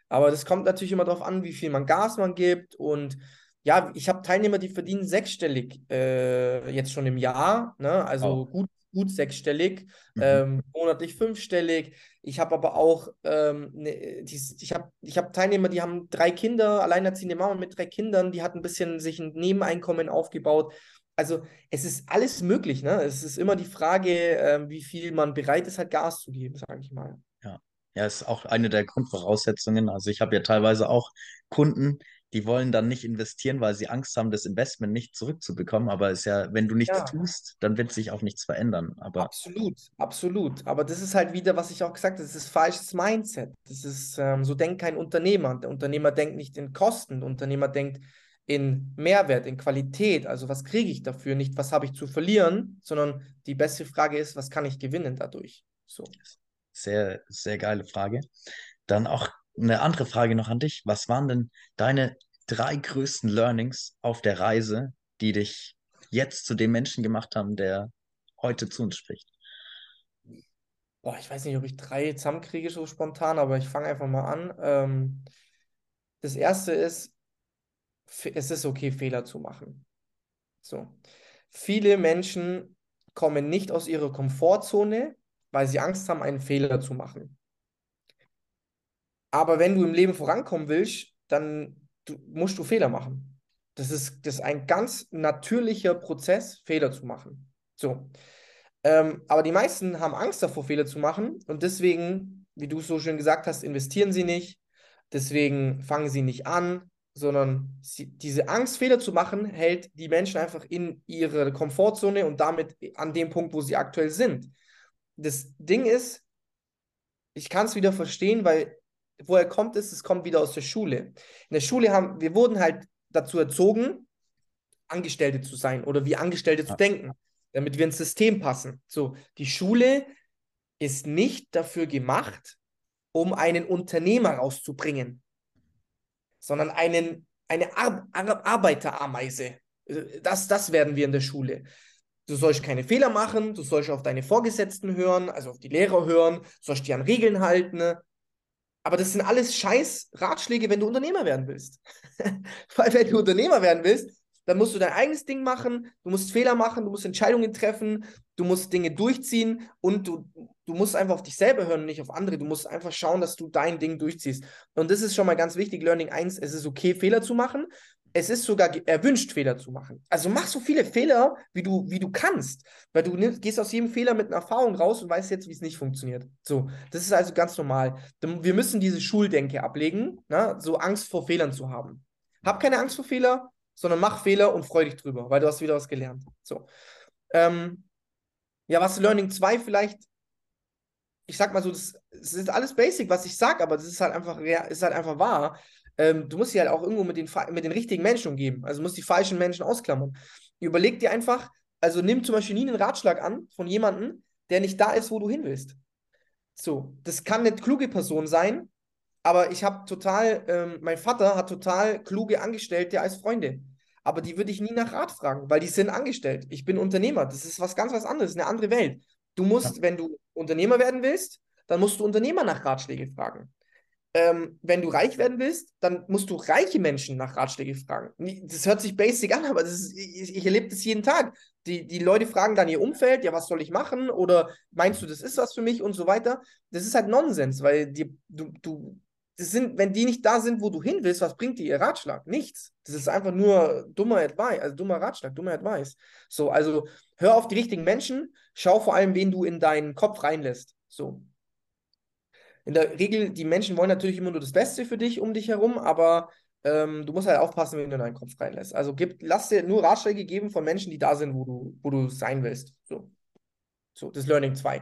aber das kommt natürlich immer darauf an, wie viel man Gas man gibt und ja, ich habe Teilnehmer, die verdienen sechsstellig äh, jetzt schon im Jahr, ne? also oh. gut gut sechsstellig, mhm. ähm, monatlich fünfstellig. Ich habe aber auch, ähm, ne, die, ich habe ich hab Teilnehmer, die haben drei Kinder, alleinerziehende Mama mit drei Kindern, die hat ein bisschen sich ein Nebeneinkommen aufgebaut. Also es ist alles möglich, ne? Es ist immer die Frage, äh, wie viel man bereit ist, halt Gas zu geben, sage ich mal. Ja. Ja, ist auch eine der Grundvoraussetzungen. Also ich habe ja teilweise auch Kunden, die wollen dann nicht investieren, weil sie Angst haben, das Investment nicht zurückzubekommen. Aber es ist ja, wenn du nichts ja. tust, dann wird sich auch nichts verändern. Aber absolut, absolut. Aber das ist halt wieder, was ich auch gesagt habe, das ist falsches Mindset. Das ist, ähm, so denkt kein Unternehmer. Der Unternehmer denkt nicht in Kosten, der Unternehmer denkt in Mehrwert, in Qualität. Also was kriege ich dafür? Nicht, was habe ich zu verlieren, sondern die beste Frage ist, was kann ich gewinnen dadurch? So. Sehr, sehr geile Frage. Dann auch eine andere Frage noch an dich. Was waren denn deine drei größten Learnings auf der Reise, die dich jetzt zu dem Menschen gemacht haben, der heute zu uns spricht? Boah, ich weiß nicht, ob ich drei zusammenkriege so spontan, aber ich fange einfach mal an. Ähm, das erste ist, es ist okay, Fehler zu machen. So. Viele Menschen kommen nicht aus ihrer Komfortzone, weil sie Angst haben, einen Fehler zu machen. Aber wenn du im Leben vorankommen willst, dann du, musst du Fehler machen. Das ist, das ist ein ganz natürlicher Prozess, Fehler zu machen. So. Ähm, aber die meisten haben Angst davor, Fehler zu machen und deswegen, wie du so schön gesagt hast, investieren sie nicht. Deswegen fangen sie nicht an, sondern sie, diese Angst, Fehler zu machen, hält die Menschen einfach in ihre Komfortzone und damit an dem Punkt, wo sie aktuell sind. Das Ding ist, ich kann es wieder verstehen, weil woher kommt es? Es kommt wieder aus der Schule. In der Schule haben wir wurden halt dazu erzogen, Angestellte zu sein oder wie Angestellte ja. zu denken, damit wir ins System passen. So, die Schule ist nicht dafür gemacht, um einen Unternehmer rauszubringen, sondern einen, eine Ar Ar Arbeiterameise. Das, das werden wir in der Schule. Du sollst keine Fehler machen, du sollst auf deine Vorgesetzten hören, also auf die Lehrer hören, sollst dich an Regeln halten, aber das sind alles scheiß Ratschläge, wenn du Unternehmer werden willst. Weil wenn du Unternehmer werden willst, dann musst du dein eigenes Ding machen, du musst Fehler machen, du musst Entscheidungen treffen, du musst Dinge durchziehen und du, du musst einfach auf dich selber hören und nicht auf andere. Du musst einfach schauen, dass du dein Ding durchziehst. Und das ist schon mal ganz wichtig, Learning 1, es ist okay, Fehler zu machen es ist sogar erwünscht, Fehler zu machen. Also mach so viele Fehler, wie du, wie du kannst. Weil du nimmst, gehst aus jedem Fehler mit einer Erfahrung raus und weißt jetzt, wie es nicht funktioniert. So, das ist also ganz normal. Wir müssen diese Schuldenke ablegen, ne? so Angst vor Fehlern zu haben. Hab keine Angst vor Fehler, sondern mach Fehler und freu dich drüber, weil du hast wieder was gelernt. So. Ähm, ja, was Learning 2 vielleicht, ich sag mal so, das, das ist alles basic, was ich sag, aber das ist halt einfach, ist halt einfach wahr ähm, du musst dich halt auch irgendwo mit den, mit den richtigen Menschen umgeben. Also musst die falschen Menschen ausklammern. Überleg dir einfach, also nimm zum Beispiel nie einen Ratschlag an von jemandem, der nicht da ist, wo du hin willst. So, das kann eine kluge Person sein, aber ich habe total, ähm, mein Vater hat total kluge Angestellte als Freunde. Aber die würde ich nie nach Rat fragen, weil die sind angestellt. Ich bin Unternehmer. Das ist was ganz was anderes, eine andere Welt. Du musst, ja. wenn du Unternehmer werden willst, dann musst du Unternehmer nach Ratschläge fragen. ähm, wenn du reich werden willst, dann musst du reiche Menschen nach Ratschläge fragen. Das hört sich basic an, aber ist, ich, ich erlebe das jeden Tag. Die, die Leute fragen dann ihr Umfeld, ja, was soll ich machen? Oder meinst du, das ist was für mich und so weiter. Das ist halt Nonsens, weil die, du, du, das sind, wenn die nicht da sind, wo du hin willst, was bringt dir ihr Ratschlag? Nichts. Das ist einfach nur dummer Advice, also dummer Ratschlag, dummer Advice. So, also hör auf die richtigen Menschen, schau vor allem, wen du in deinen Kopf reinlässt. So, in der Regel, die Menschen wollen natürlich immer nur das Beste für dich um dich herum, aber ähm, du musst halt aufpassen, wenn du in deinen Kopf reinlässt. Also gib, lass dir nur Ratschläge geben von Menschen, die da sind, wo du, wo du sein willst. So. So, das Learning 2.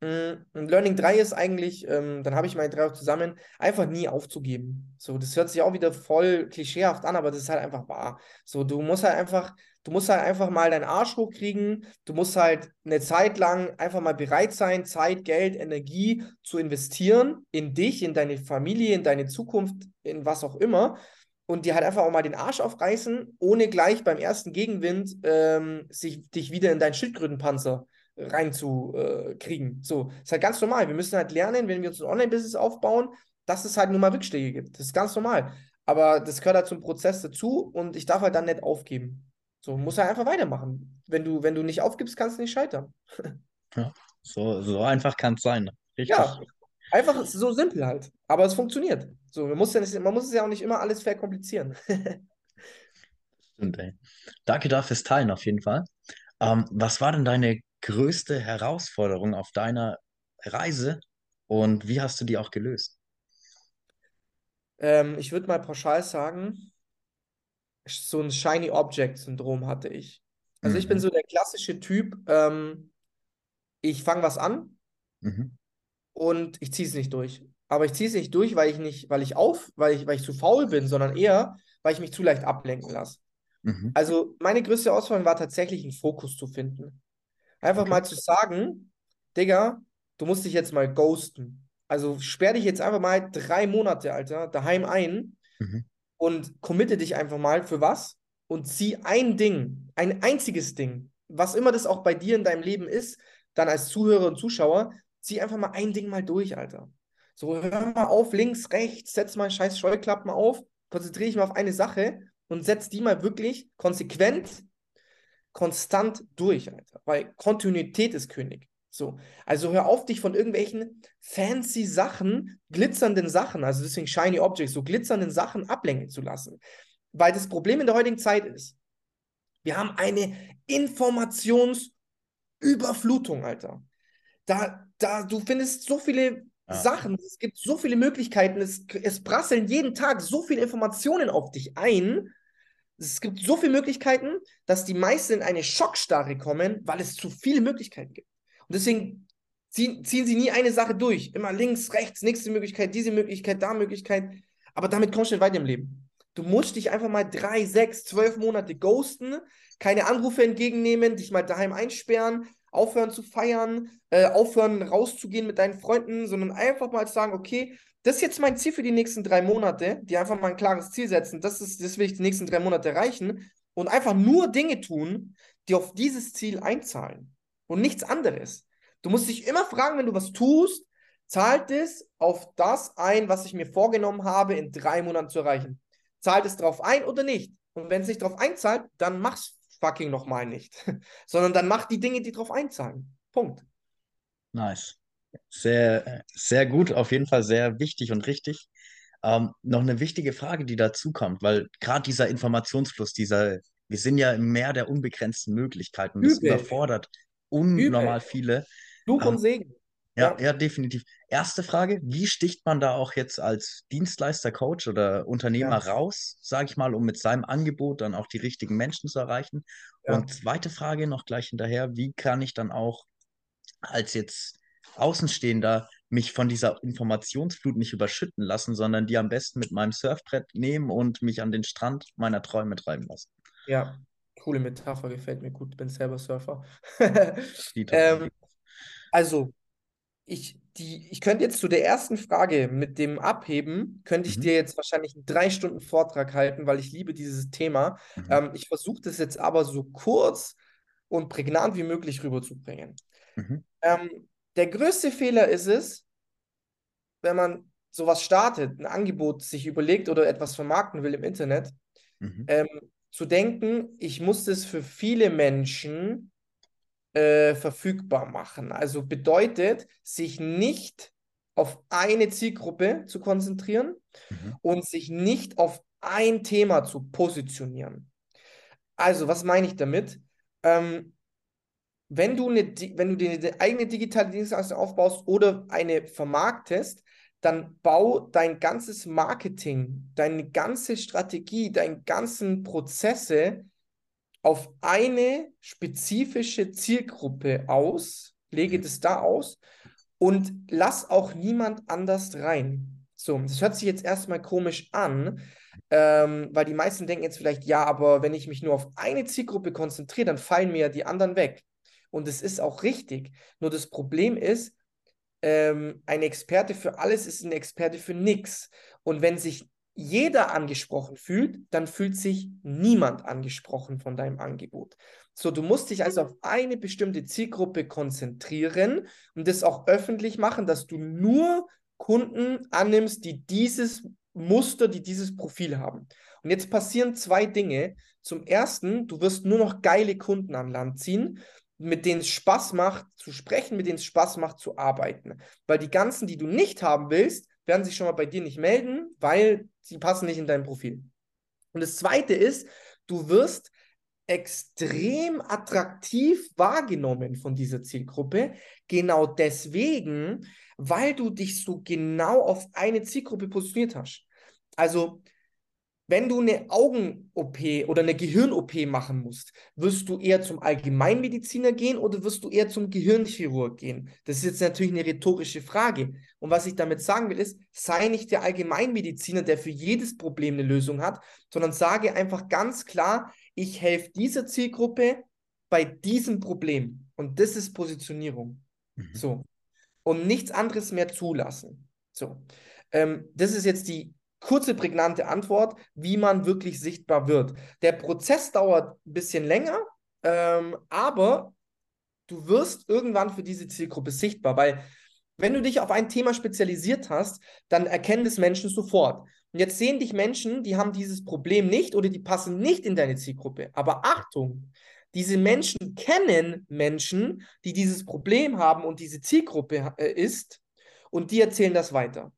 Mm, Learning 3 ist eigentlich, ähm, dann habe ich meine drei auch zusammen, einfach nie aufzugeben. So, das hört sich auch wieder voll klischeehaft an, aber das ist halt einfach wahr. So, du musst halt einfach, du musst halt einfach mal deinen Arsch hochkriegen. Du musst halt eine Zeit lang einfach mal bereit sein, Zeit, Geld, Energie zu investieren in dich, in deine Familie, in deine Zukunft, in was auch immer. Und dir halt einfach auch mal den Arsch aufreißen, ohne gleich beim ersten Gegenwind ähm, sich, dich wieder in deinen Schildkrötenpanzer reinzukriegen. So, ist halt ganz normal. Wir müssen halt lernen, wenn wir uns ein Online-Business aufbauen, dass es halt nur mal Rückschläge gibt. Das ist ganz normal. Aber das gehört halt zum Prozess dazu und ich darf halt dann nicht aufgeben. So, muss halt einfach weitermachen. Wenn du, wenn du nicht aufgibst, kannst du nicht scheitern. Ja, so, so einfach kann es sein. Richtig. Ja, einfach so simpel halt. Aber es funktioniert. So, man muss, ja nicht, man muss es ja auch nicht immer alles verkomplizieren. Stimmt, ey. Danke dafür fürs Teilen auf jeden Fall. Ähm, was war denn deine größte Herausforderung auf deiner Reise und wie hast du die auch gelöst? Ähm, ich würde mal pauschal sagen, so ein Shiny Object Syndrom hatte ich. Also mhm. ich bin mhm. so der klassische Typ, ähm, ich fange was an mhm. und ich ziehe es nicht durch. Aber ich ziehe es nicht durch, weil ich nicht, weil ich auf, weil ich, weil ich zu faul bin, sondern eher, weil ich mich zu leicht ablenken lasse. Mhm. Also meine größte Herausforderung war tatsächlich einen Fokus zu finden. Einfach okay. mal zu sagen, Digga, du musst dich jetzt mal ghosten. Also sperr dich jetzt einfach mal drei Monate, Alter, daheim ein mhm. und committe dich einfach mal für was und zieh ein Ding, ein einziges Ding, was immer das auch bei dir in deinem Leben ist, dann als Zuhörer und Zuschauer, zieh einfach mal ein Ding mal durch, Alter. So, hör mal auf, links, rechts, setz mal scheiß Scheuklappen auf, konzentriere dich mal auf eine Sache und setz die mal wirklich konsequent konstant durch, Alter. Weil Kontinuität ist König. So. Also hör auf, dich von irgendwelchen fancy Sachen, glitzernden Sachen, also deswegen Shiny Objects, so glitzernden Sachen ablenken zu lassen. Weil das Problem in der heutigen Zeit ist, wir haben eine Informationsüberflutung, Alter. Da, da, du findest so viele ja. Sachen, es gibt so viele Möglichkeiten, es, es prasseln jeden Tag so viele Informationen auf dich ein, es gibt so viele Möglichkeiten, dass die meisten in eine Schockstarre kommen, weil es zu viele Möglichkeiten gibt. Und deswegen ziehen, sie nie eine Sache durch. Immer links, rechts, nächste Möglichkeit, diese Möglichkeit, da Möglichkeit. Aber damit kommst du nicht weiter im Leben. Du musst dich einfach mal drei, sechs, zwölf Monate ghosten, keine Anrufe entgegennehmen, dich mal daheim einsperren, aufhören zu feiern, äh, aufhören rauszugehen mit deinen Freunden, sondern einfach mal sagen, okay, das ist jetzt mein Ziel für die nächsten drei Monate, die einfach mal ein klares Ziel setzen. Das, ist, das will ich die nächsten drei Monate erreichen und einfach nur Dinge tun, die auf dieses Ziel einzahlen und nichts anderes. Du musst dich immer fragen, wenn du was tust, zahlt es auf das ein, was ich mir vorgenommen habe, in drei Monaten zu erreichen? Zahlt es darauf ein oder nicht? Und wenn es nicht darauf einzahlt, dann mach's fucking nochmal nicht. Sondern dann mach die Dinge, die darauf einzahlen. Punkt. Nice. Sehr, sehr gut, auf jeden Fall sehr wichtig und richtig. Ähm, noch eine wichtige Frage, die dazu kommt, weil gerade dieser Informationsfluss, dieser, wir sind ja im Meer der unbegrenzten Möglichkeiten, das Übel. überfordert unnormal Übel. viele. Fluch und ähm, Segen. Ja, ja, ja, definitiv. Erste Frage, wie sticht man da auch jetzt als Dienstleister, Coach oder Unternehmer ja. raus, sage ich mal, um mit seinem Angebot dann auch die richtigen Menschen zu erreichen? Ja. Und zweite Frage noch gleich hinterher, wie kann ich dann auch als jetzt Außenstehender mich von dieser Informationsflut nicht überschütten lassen, sondern die am besten mit meinem Surfbrett nehmen und mich an den Strand meiner Träume treiben lassen. Ja, coole Metapher, gefällt mir gut, bin selber Surfer. ähm, also, ich, die, ich könnte jetzt zu der ersten Frage mit dem Abheben, könnte ich mhm. dir jetzt wahrscheinlich einen drei Stunden Vortrag halten, weil ich liebe dieses Thema. Mhm. Ähm, ich versuche das jetzt aber so kurz und prägnant wie möglich rüberzubringen. Mhm. Ähm, der größte Fehler ist es, wenn man sowas startet, ein Angebot sich überlegt oder etwas vermarkten will im Internet, mhm. ähm, zu denken, ich muss das für viele Menschen äh, verfügbar machen. Also bedeutet, sich nicht auf eine Zielgruppe zu konzentrieren mhm. und sich nicht auf ein Thema zu positionieren. Also, was meine ich damit? Ähm, wenn du eine, wenn du dir eigene digitale Dienstleistung aufbaust oder eine vermarktest, dann bau dein ganzes Marketing, deine ganze Strategie, deine ganzen Prozesse auf eine spezifische Zielgruppe aus, lege das da aus und lass auch niemand anders rein. So, das hört sich jetzt erstmal komisch an, ähm, weil die meisten denken jetzt vielleicht, ja, aber wenn ich mich nur auf eine Zielgruppe konzentriere, dann fallen mir ja die anderen weg. Und es ist auch richtig. Nur das Problem ist, ähm, ein Experte für alles ist ein Experte für nichts. Und wenn sich jeder angesprochen fühlt, dann fühlt sich niemand angesprochen von deinem Angebot. So, du musst dich also auf eine bestimmte Zielgruppe konzentrieren und das auch öffentlich machen, dass du nur Kunden annimmst, die dieses Muster, die dieses Profil haben. Und jetzt passieren zwei Dinge. Zum ersten, du wirst nur noch geile Kunden an Land ziehen mit denen es Spaß macht zu sprechen, mit denen es Spaß macht zu arbeiten. Weil die ganzen, die du nicht haben willst, werden sich schon mal bei dir nicht melden, weil sie passen nicht in dein Profil. Und das Zweite ist, du wirst extrem attraktiv wahrgenommen von dieser Zielgruppe, genau deswegen, weil du dich so genau auf eine Zielgruppe positioniert hast. Also wenn du eine Augen-OP oder eine Gehirn-OP machen musst, wirst du eher zum Allgemeinmediziner gehen oder wirst du eher zum Gehirnchirurg gehen? Das ist jetzt natürlich eine rhetorische Frage. Und was ich damit sagen will, ist, sei nicht der Allgemeinmediziner, der für jedes Problem eine Lösung hat, sondern sage einfach ganz klar, ich helfe dieser Zielgruppe bei diesem Problem. Und das ist Positionierung. Mhm. So. Und nichts anderes mehr zulassen. So. Ähm, das ist jetzt die kurze, prägnante Antwort, wie man wirklich sichtbar wird. Der Prozess dauert ein bisschen länger, ähm, aber du wirst irgendwann für diese Zielgruppe sichtbar, weil wenn du dich auf ein Thema spezialisiert hast, dann erkennen es Menschen sofort. Und jetzt sehen dich Menschen, die haben dieses Problem nicht oder die passen nicht in deine Zielgruppe. Aber Achtung, diese Menschen kennen Menschen, die dieses Problem haben und diese Zielgruppe äh, ist und die erzählen das weiter.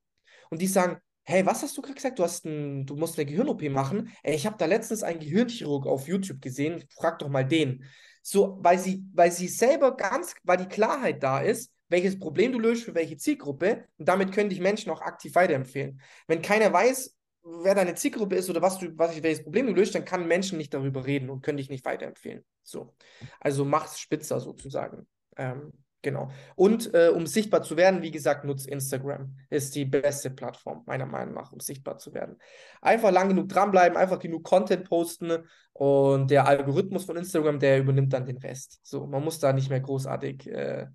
Und die sagen, hey, was hast du gerade gesagt? Du, hast ein, du musst eine Gehirn-OP machen. Ey, ich habe da letztens einen Gehirnchirurg auf YouTube gesehen. Frag doch mal den. So, weil sie, weil sie selber ganz, weil die Klarheit da ist, welches Problem du löst für welche Zielgruppe. Und damit können dich Menschen auch aktiv weiterempfehlen. Wenn keiner weiß, wer deine Zielgruppe ist oder was du, was, welches Problem du löst, dann kann Menschen nicht darüber reden und können dich nicht weiterempfehlen. So. Also mach's spitzer sozusagen. Ähm, Genau. Und äh, um sichtbar zu werden, wie gesagt, nutzt Instagram. Ist die beste Plattform, meiner Meinung nach, um sichtbar zu werden. Einfach lang genug dranbleiben, einfach genug Content posten und der Algorithmus von Instagram, der übernimmt dann den Rest. So, man muss da nicht mehr großartig, äh,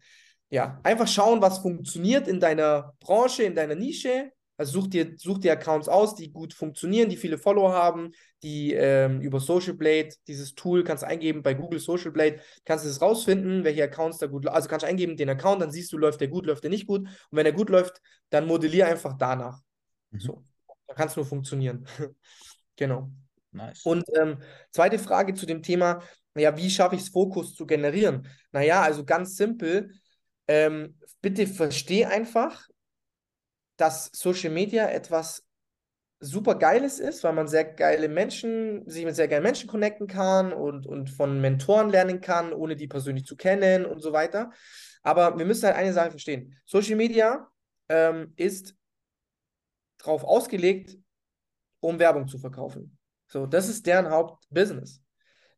ja, einfach schauen, was funktioniert in deiner Branche, in deiner Nische also such dir, such dir Accounts aus, die gut funktionieren, die viele Follower haben, die ähm, über Social Blade, dieses Tool, kannst du eingeben bei Google Social Blade, kannst du es rausfinden, welche Accounts da gut, also kannst du eingeben den Account, dann siehst du, läuft der gut, läuft der nicht gut. Und wenn er gut läuft, dann modellier einfach danach. Mhm. So, da kann es nur funktionieren. genau. Nice. Und ähm, zweite Frage zu dem Thema, naja, wie schaffe ich es, Fokus zu generieren? Naja, also ganz simpel, ähm, bitte versteh einfach, dass Social Media etwas super Geiles ist, weil man sehr geile Menschen, sich mit sehr geilen Menschen connecten kann und, und von Mentoren lernen kann, ohne die persönlich zu kennen und so weiter. Aber wir müssen halt eine Sache verstehen. Social Media ähm, ist darauf ausgelegt, um Werbung zu verkaufen. So, das ist deren Hauptbusiness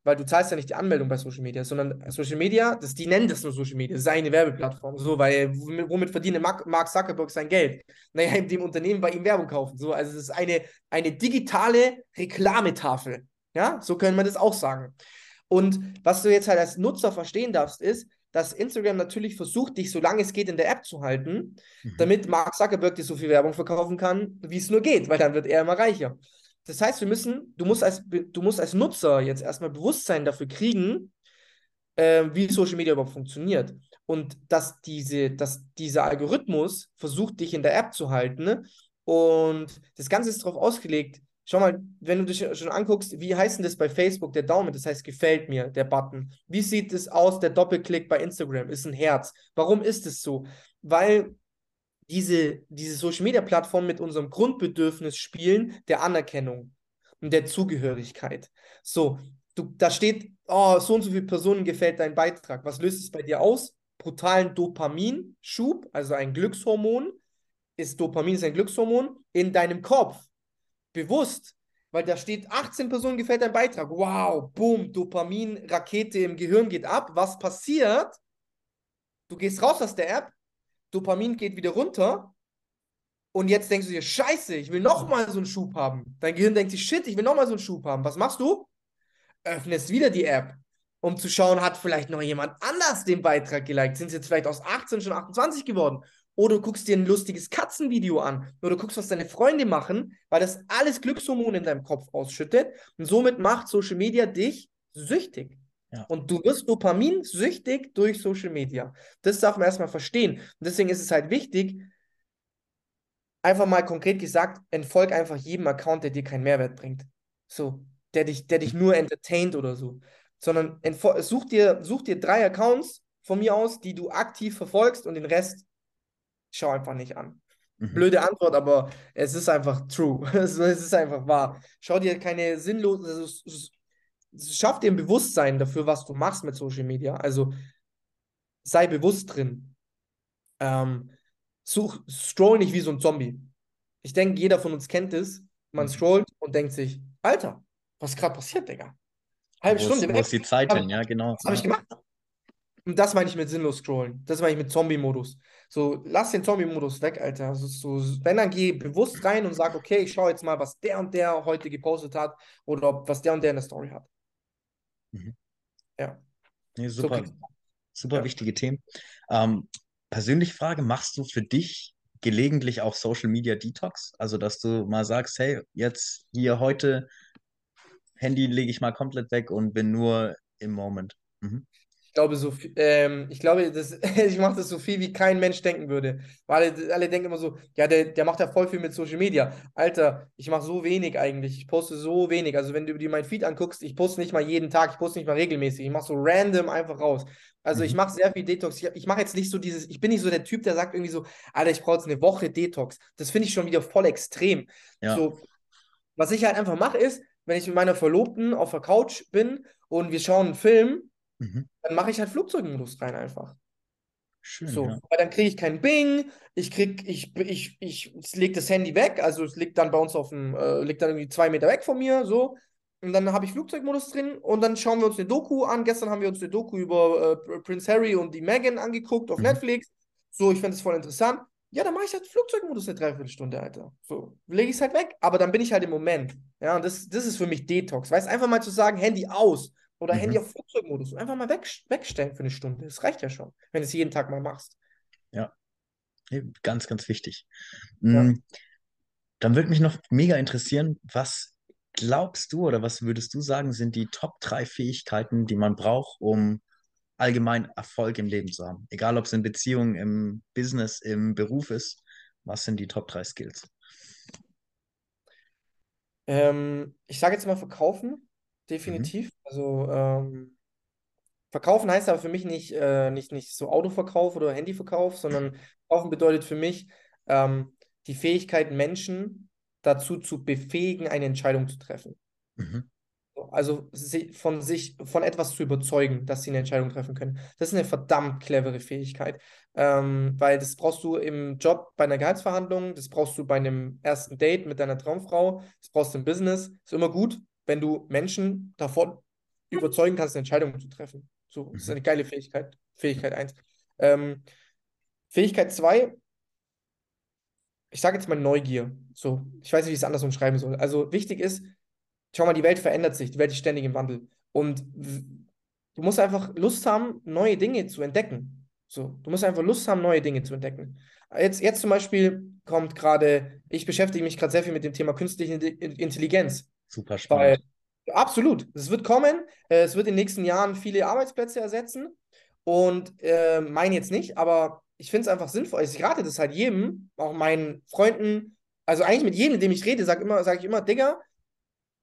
weil du zahlst ja nicht die Anmeldung bei Social Media, sondern Social Media, das, die nennen das nur Social Media, das ist eine Werbeplattform, so, weil womit verdient Mark Zuckerberg sein Geld? Naja, in dem Unternehmen bei ihm Werbung kaufen, so, also es ist eine, eine digitale Reklametafel, ja, so können wir das auch sagen. Und was du jetzt halt als Nutzer verstehen darfst, ist, dass Instagram natürlich versucht, dich so lange es geht in der App zu halten, mhm. damit Mark Zuckerberg dir so viel Werbung verkaufen kann, wie es nur geht, weil dann wird er immer reicher. Das heißt, wir müssen, du musst als, du musst als Nutzer jetzt erstmal Bewusstsein dafür kriegen, äh, wie Social Media überhaupt funktioniert. Und dass, diese, dass dieser Algorithmus versucht, dich in der App zu halten, Und das Ganze ist darauf ausgelegt. Schau mal, wenn du dich schon anguckst, wie heißt denn das bei Facebook, der Daumen? Das heißt, gefällt mir, der Button. Wie sieht es aus, der Doppelklick bei Instagram? Ist ein Herz. Warum ist es so? Weil diese, diese Social Media Plattformen mit unserem Grundbedürfnis spielen, der Anerkennung und der Zugehörigkeit. So, du, da steht, oh, so und so viele Personen gefällt dein Beitrag. Was löst es bei dir aus? Brutalen Dopaminschub, also ein Glückshormon. Ist Dopamin ist ein Glückshormon in deinem Kopf. Bewusst. Weil da steht, 18 Personen gefällt dein Beitrag. Wow, boom, Dopamin-Rakete im Gehirn geht ab. Was passiert? Du gehst raus aus der App, Dopamin geht wieder runter und jetzt denkst du dir, scheiße, ich will nochmal so einen Schub haben. Dein Gehirn denkt sich, shit, ich will nochmal so einen Schub haben. Was machst du? Öffnest wieder die App, um zu schauen, hat vielleicht noch jemand anders den Beitrag geliked? Sind es jetzt vielleicht aus 18 schon 28 geworden? Oder du guckst dir ein lustiges Katzenvideo an. Oder du guckst, was deine Freunde machen, weil das alles Glückshormone in deinem Kopf ausschüttet. Und somit macht Social Media dich süchtig. Ja. Und du wirst Dopamin süchtig durch Social Media. Das darf man erstmal verstehen. Und deswegen ist es halt wichtig, einfach mal konkret gesagt, entfolg einfach jedem Account, der dir keinen Mehrwert bringt. So, der dich, der dich nur entertaint oder so. Sondern such dir, such dir drei Accounts von mir aus, die du aktiv verfolgst und den Rest schau einfach nicht an. Mhm. Blöde Antwort, aber es ist einfach true. es ist einfach wahr. Schau dir keine sinnlose, also schaff dir ein Bewusstsein dafür, was du machst mit Social Media. Also sei bewusst drin. Ähm, such, scroll nicht wie so ein Zombie. Ich denke, jeder von uns kennt es. Man mhm. scrollt und denkt sich, Alter, was ist gerade passiert, Digga? Halbe wo Stunde. Wo ist die Zeit hin, ja, genau. Was habe ich gemacht? Und das meine ich mit sinnlos scrollen. Das meine ich mit Zombie-Modus. So, lass den Zombie-Modus weg, Alter. Also, so, wenn dann geh bewusst rein und sag, okay, ich schaue jetzt mal, was der und der heute gepostet hat oder was der und der in der Story hat. Mhm. Ja. Nee, super, so super ja. wichtige Themen. Ähm, persönliche Frage, machst du für dich gelegentlich auch Social Media Detox? Also, dass du mal sagst, hey, jetzt hier heute Handy lege ich mal komplett weg und bin nur im Moment. Mhm glaube, so ähm, ich glaube, das, ich mache das so viel, wie kein Mensch denken würde. Weil alle, alle denken immer so, ja, der, der macht ja voll viel mit Social Media. Alter, ich mache so wenig eigentlich. Ich poste so wenig. Also, wenn du dir mein Feed anguckst, ich poste nicht mal jeden Tag, ich poste nicht mal regelmäßig. Ich mache so random einfach raus. Also, ich mhm. mache sehr viel Detox. Ich, ich mache jetzt nicht so dieses, ich bin nicht so der Typ, der sagt irgendwie so, Alter, ich brauche jetzt eine Woche Detox. Das finde ich schon wieder voll extrem. Ja. So, was ich halt einfach mache, ist, wenn ich mit meiner Verlobten auf der Couch bin und wir schauen einen Film, Mhm. Dann mache ich halt Flugzeugmodus rein einfach. Schön, so, ja. weil dann kriege ich keinen Bing, ich krieg, ich, ich, ich, ich lege das Handy weg, also es liegt dann bei uns auf dem, äh, liegt dann irgendwie zwei Meter weg von mir, so. Und dann habe ich Flugzeugmodus drin und dann schauen wir uns eine Doku an. Gestern haben wir uns eine Doku über äh, Prince Harry und die Meghan angeguckt auf mhm. Netflix. So, ich finde es voll interessant. Ja, dann mache ich halt Flugzeugmodus eine Dreiviertelstunde, Alter. So, lege ich es halt weg, aber dann bin ich halt im Moment. Ja, und das, das ist für mich Detox. Weißt einfach mal zu sagen, Handy aus oder mhm. Handy auf Flugzeugmodus. Einfach mal weg, wegstellen für eine Stunde. Das reicht ja schon, wenn du es jeden Tag mal machst. Ja. Ganz, ganz wichtig. Ja. Mm, dann würde mich noch mega interessieren, was glaubst du oder was würdest du sagen, sind die Top 3 Fähigkeiten, die man braucht, um allgemein Erfolg im Leben zu haben? Egal, ob es in Beziehungen, im Business, im Beruf ist. Was sind die Top 3 Skills? Ähm, ich sage jetzt mal verkaufen. Mhm. definitiv. Also ähm, verkaufen heißt aber für mich nicht, äh, nicht, nicht so Autoverkauf oder Handyverkauf, sondern kaufen bedeutet für mich ähm, die Fähigkeit, Menschen dazu zu befähigen, eine Entscheidung zu treffen. Mhm. Also von sich, von etwas zu überzeugen, dass sie eine Entscheidung treffen können. Das ist eine verdammt clevere Fähigkeit, ähm, weil das brauchst du im Job bei einer Gehaltsverhandlung, das brauchst du bei einem ersten Date mit deiner Traumfrau, das brauchst du im Business, ist immer gut, wenn du Menschen davon überzeugen kannst, Entscheidungen zu treffen. So, das ist eine mhm. geile Fähigkeit. Fähigkeit 1. Ähm, Fähigkeit 2, ich sage jetzt mal Neugier. So, ich weiß nicht, wie ich es anders umschreiben soll. Also wichtig ist, schau mal, die Welt verändert sich, die Welt ist ständig im Wandel. Und du musst einfach Lust haben, neue Dinge zu entdecken. So, du musst einfach Lust haben, neue Dinge zu entdecken. Jetzt, jetzt zum Beispiel kommt gerade, ich beschäftige mich gerade sehr viel mit dem Thema künstliche Intelligenz. Super spannend. Weil, absolut. Es wird kommen. Äh, es wird in den nächsten Jahren viele Arbeitsplätze ersetzen. Und äh, meine jetzt nicht, aber ich finde es einfach sinnvoll. Ich rate das halt jedem, auch meinen Freunden, Also eigentlich mit jedem, mit dem ich rede, sage immer, sag ich immer, Digga,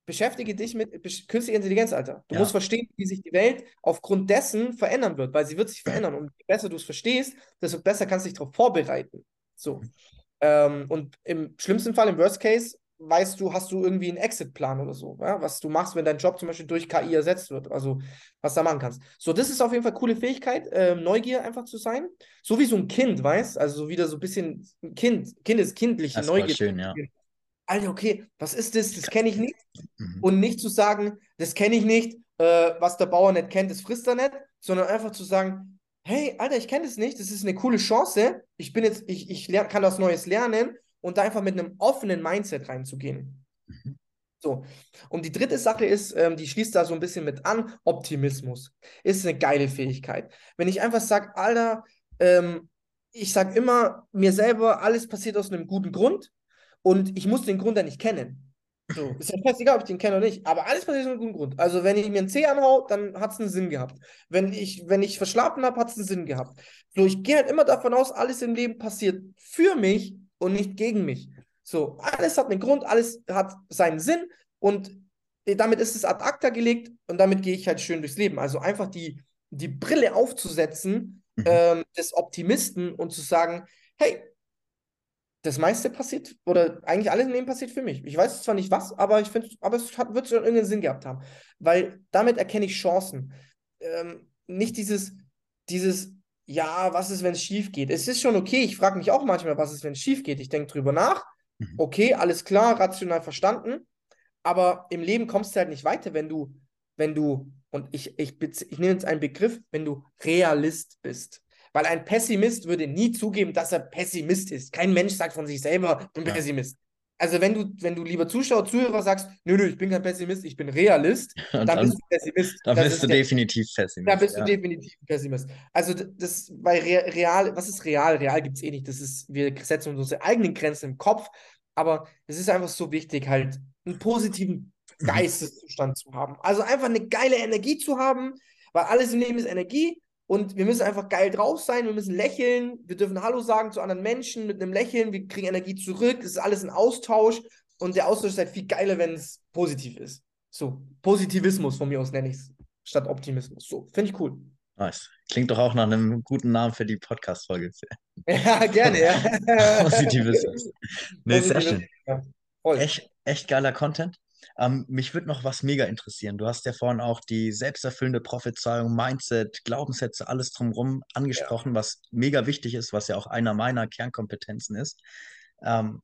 beschäftige dich mit künstlicher Intelligenz, Alter. Du ja. musst verstehen, wie sich die Welt aufgrund dessen verändern wird, weil sie wird sich verändern. Und je besser du es verstehst, desto besser kannst du dich darauf vorbereiten. So. Mhm. Ähm, und im schlimmsten Fall, im Worst Case, weißt du, hast du irgendwie einen Exit-Plan oder so, ja? was du machst, wenn dein Job zum Beispiel durch KI ersetzt wird, also was du da machen kannst. So, das ist auf jeden Fall eine coole Fähigkeit, äh, Neugier einfach zu sein. So wie so ein Kind, weißt also so wieder so ein bisschen ein Kind, kindeskindliche das Neugier. Schön, ja. Alter, okay, was ist das? Das kenne ich nicht. Mhm. Und nicht zu sagen, das kenne ich nicht, äh, was der Bauer nicht kennt, das frisst er nicht, sondern einfach zu sagen, hey, Alter, ich kenne das nicht, das ist eine coole Chance. Ich bin jetzt, ich, ich lern, kann was Neues lernen und da einfach mit einem offenen Mindset reinzugehen. Mhm. So. Und die dritte Sache ist, ähm, die schließt da so ein bisschen mit an, Optimismus. Ist eine geile Fähigkeit. Wenn ich einfach sage, Alter, ähm, ich sage immer mir selber, alles passiert aus einem guten Grund und ich muss den Grund ja nicht kennen. So, ist ja scheißegal, ob ich den kenne oder nicht, aber alles passiert aus einem guten Grund. Also, wenn ich mir einen Zeh anhau, dann hat es einen Sinn gehabt. Wenn ich, wenn ich verschlafen habe, hat es einen Sinn gehabt. So, ich gehe halt immer davon aus, alles im Leben passiert für mich und nicht gegen mich. So, alles hat einen Grund, alles hat seinen Sinn und damit ist es ad acta gelegt und damit gehe ich halt schön durchs Leben. Also einfach die, die Brille aufzusetzen mhm. ähm, des Optimisten und zu sagen, hey, das meiste passiert, oder eigentlich alles im Leben passiert für mich. Ich weiß zwar nicht was, aber ich finde, aber es hat, wird schon irgendeinen Sinn gehabt haben. Weil damit erkenne ich Chancen. Ähm, nicht dieses, dieses, ja, was ist, wenn es schief geht? Es ist schon okay, ich frage mich auch manchmal, was ist, wenn es schief geht? Ich denke drüber nach. Mhm. Okay, alles klar, rational verstanden. Aber im Leben kommst du halt nicht weiter, wenn du, wenn du, und ich, ich, ich nehme jetzt einen Begriff, wenn du Realist bist. Weil ein Pessimist würde nie zugeben, dass er Pessimist ist. Kein Mensch sagt von sich selber, ich bin ja. Pessimist. Also wenn du, wenn du lieber Zuschauer, Zuhörer sagst, nö, nö, ich bin kein Pessimist, ich bin Realist, dann, dann, bist du Pessimist. Dann bist du definitiv Pessimist. Dann bist ja. du definitiv Pessimist. Also das bei real, was ist real? Real gibt es eh nicht. Das ist, wir setzen uns unsere eigenen Grenzen im Kopf, aber es ist einfach so wichtig, halt einen positiven mhm. Geisteszustand zu haben. Also einfach eine geile Energie zu haben, weil alles im Leben ist Energie und wir müssen einfach geil drauf sein, wir müssen lächeln, wir dürfen Hallo sagen zu anderen Menschen mit einem Lächeln, wir kriegen Energie zurück, es ist alles ein Austausch und der Austausch ist halt viel geiler, wenn es positiv ist. So, Positivismus von mir aus nenne ich es, statt Optimismus. So, finde ich cool. Nice. Klingt doch auch nach einem guten Namen für die Podcast-Folge. Ja, gerne, ja. Positivismus. Nee, sehr schön. Ja, echt, echt geiler Content. Ähm, mich würde noch was mega interessieren. Du hast ja vorhin auch die selbsterfüllende Prophezeiung, Mindset, Glaubenssätze, alles drumherum angesprochen, ja. was mega wichtig ist, was ja auch einer meiner Kernkompetenzen ist. Ähm,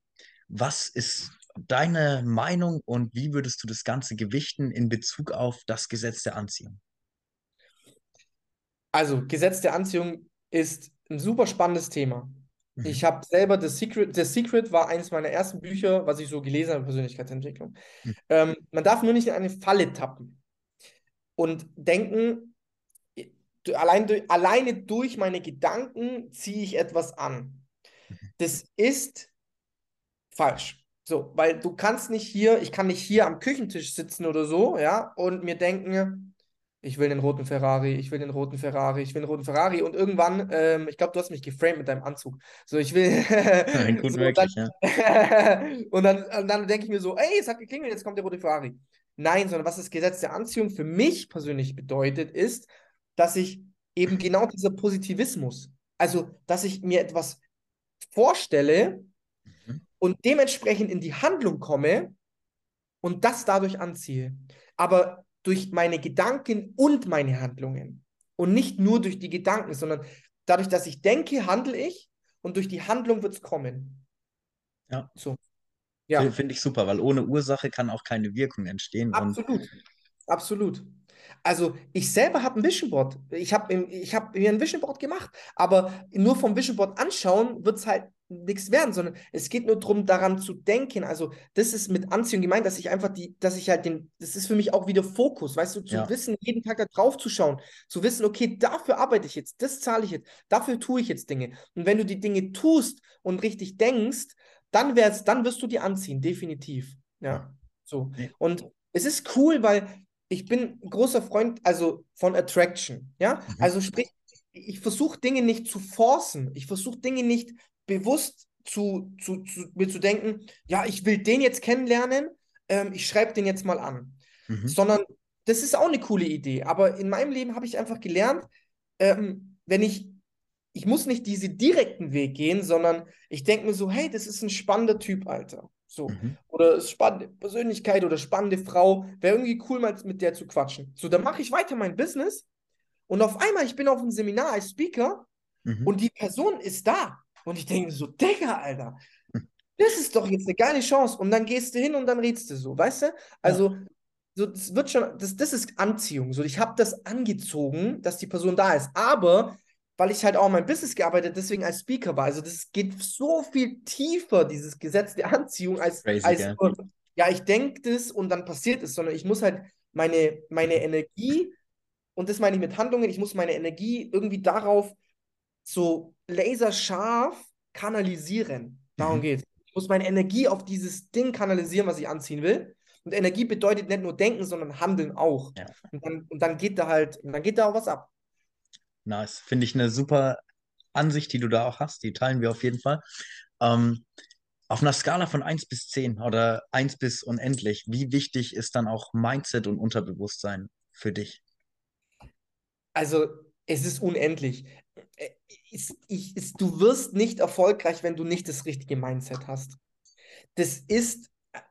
was ist deine Meinung und wie würdest du das Ganze gewichten in Bezug auf das Gesetz der Anziehung? Also, Gesetz der Anziehung ist ein super spannendes Thema. Mhm. Ich habe selber The Secret, The Secret war eines meiner ersten Bücher, was ich so gelesen habe, Persönlichkeitsentwicklung. Mhm. Ähm, man darf nur nicht in eine Falle tappen und denken, allein durch, alleine durch meine Gedanken ziehe ich etwas an. Mhm. Das ist falsch. So, weil du kannst nicht hier, ich kann nicht hier am Küchentisch sitzen oder so, ja, und mir denken, ich will den roten Ferrari, ich will den roten Ferrari, ich will den roten Ferrari und irgendwann, ähm, ich glaube, du hast mich geframed mit deinem Anzug. So, ich will. ja, gut so, möglich, dann, ja. und dann, dann denke ich mir so, ey, es hat geklingelt, jetzt kommt der rote Ferrari. Nein, sondern was das Gesetz der Anziehung für mich persönlich bedeutet, ist, dass ich eben genau dieser Positivismus, also dass ich mir etwas vorstelle mhm. und dementsprechend in die Handlung komme und das dadurch anziehe. Aber durch meine Gedanken und meine Handlungen. Und nicht nur durch die Gedanken, sondern dadurch, dass ich denke, handle ich und durch die Handlung wird es kommen. Ja. So. Ja. Finde ich super, weil ohne Ursache kann auch keine Wirkung entstehen. Absolut. Absolut. Also ich selber habe ein Vision Board. Ich habe ich hab mir ein Vision Board gemacht, aber nur vom Vision Board anschauen wird es halt nichts werden, sondern es geht nur darum, daran zu denken. Also das ist mit Anziehung gemeint, dass ich einfach die, dass ich halt den, das ist für mich auch wieder Fokus, weißt du, zu ja. wissen, jeden Tag da drauf zu schauen, zu wissen, okay, dafür arbeite ich jetzt, das zahle ich jetzt, dafür tue ich jetzt Dinge. Und wenn du die Dinge tust und richtig denkst, dann wär's, dann wirst du die anziehen, definitiv. Ja, so. Und es ist cool, weil ich bin ein großer Freund, also von Attraction, ja, mhm. also sprich, ich versuche Dinge nicht zu forcen, ich versuche Dinge nicht bewusst zu, zu, zu, mir zu denken, ja, ich will den jetzt kennenlernen, ähm, ich schreibe den jetzt mal an. Mhm. Sondern das ist auch eine coole Idee. Aber in meinem Leben habe ich einfach gelernt, ähm, wenn ich, ich muss nicht diesen direkten Weg gehen, sondern ich denke mir so, hey, das ist ein spannender Typ, Alter. So. Mhm. Oder spannende Persönlichkeit oder spannende Frau. Wäre irgendwie cool, mal mit der zu quatschen. So, dann mache ich weiter mein Business. Und auf einmal, ich bin auf einem Seminar als Speaker mhm. und die Person ist da. Und ich denke so, Digga, Alter, das ist doch jetzt eine geile Chance. Und dann gehst du hin und dann redest du so, weißt du? Also, ja. so, das wird schon, das, das ist Anziehung. So, ich habe das angezogen, dass die Person da ist. Aber weil ich halt auch mein Business gearbeitet, deswegen als Speaker war. Also das geht so viel tiefer, dieses Gesetz der Anziehung, als, Crazy, als yeah. ja, ich denke das und dann passiert es, sondern ich muss halt meine, meine Energie, und das meine ich mit Handlungen, ich muss meine Energie irgendwie darauf so laserscharf kanalisieren. Darum mhm. geht es. Ich muss meine Energie auf dieses Ding kanalisieren, was ich anziehen will. Und Energie bedeutet nicht nur denken, sondern handeln auch. Ja. Und, dann, und dann geht da halt, dann geht da auch was ab. Nice. Finde ich eine super Ansicht, die du da auch hast. Die teilen wir auf jeden Fall. Ähm, auf einer Skala von 1 bis 10 oder 1 bis unendlich, wie wichtig ist dann auch Mindset und Unterbewusstsein für dich? Also, es ist unendlich. Ich, ich, ich, du wirst nicht erfolgreich, wenn du nicht das richtige Mindset hast. Das ist,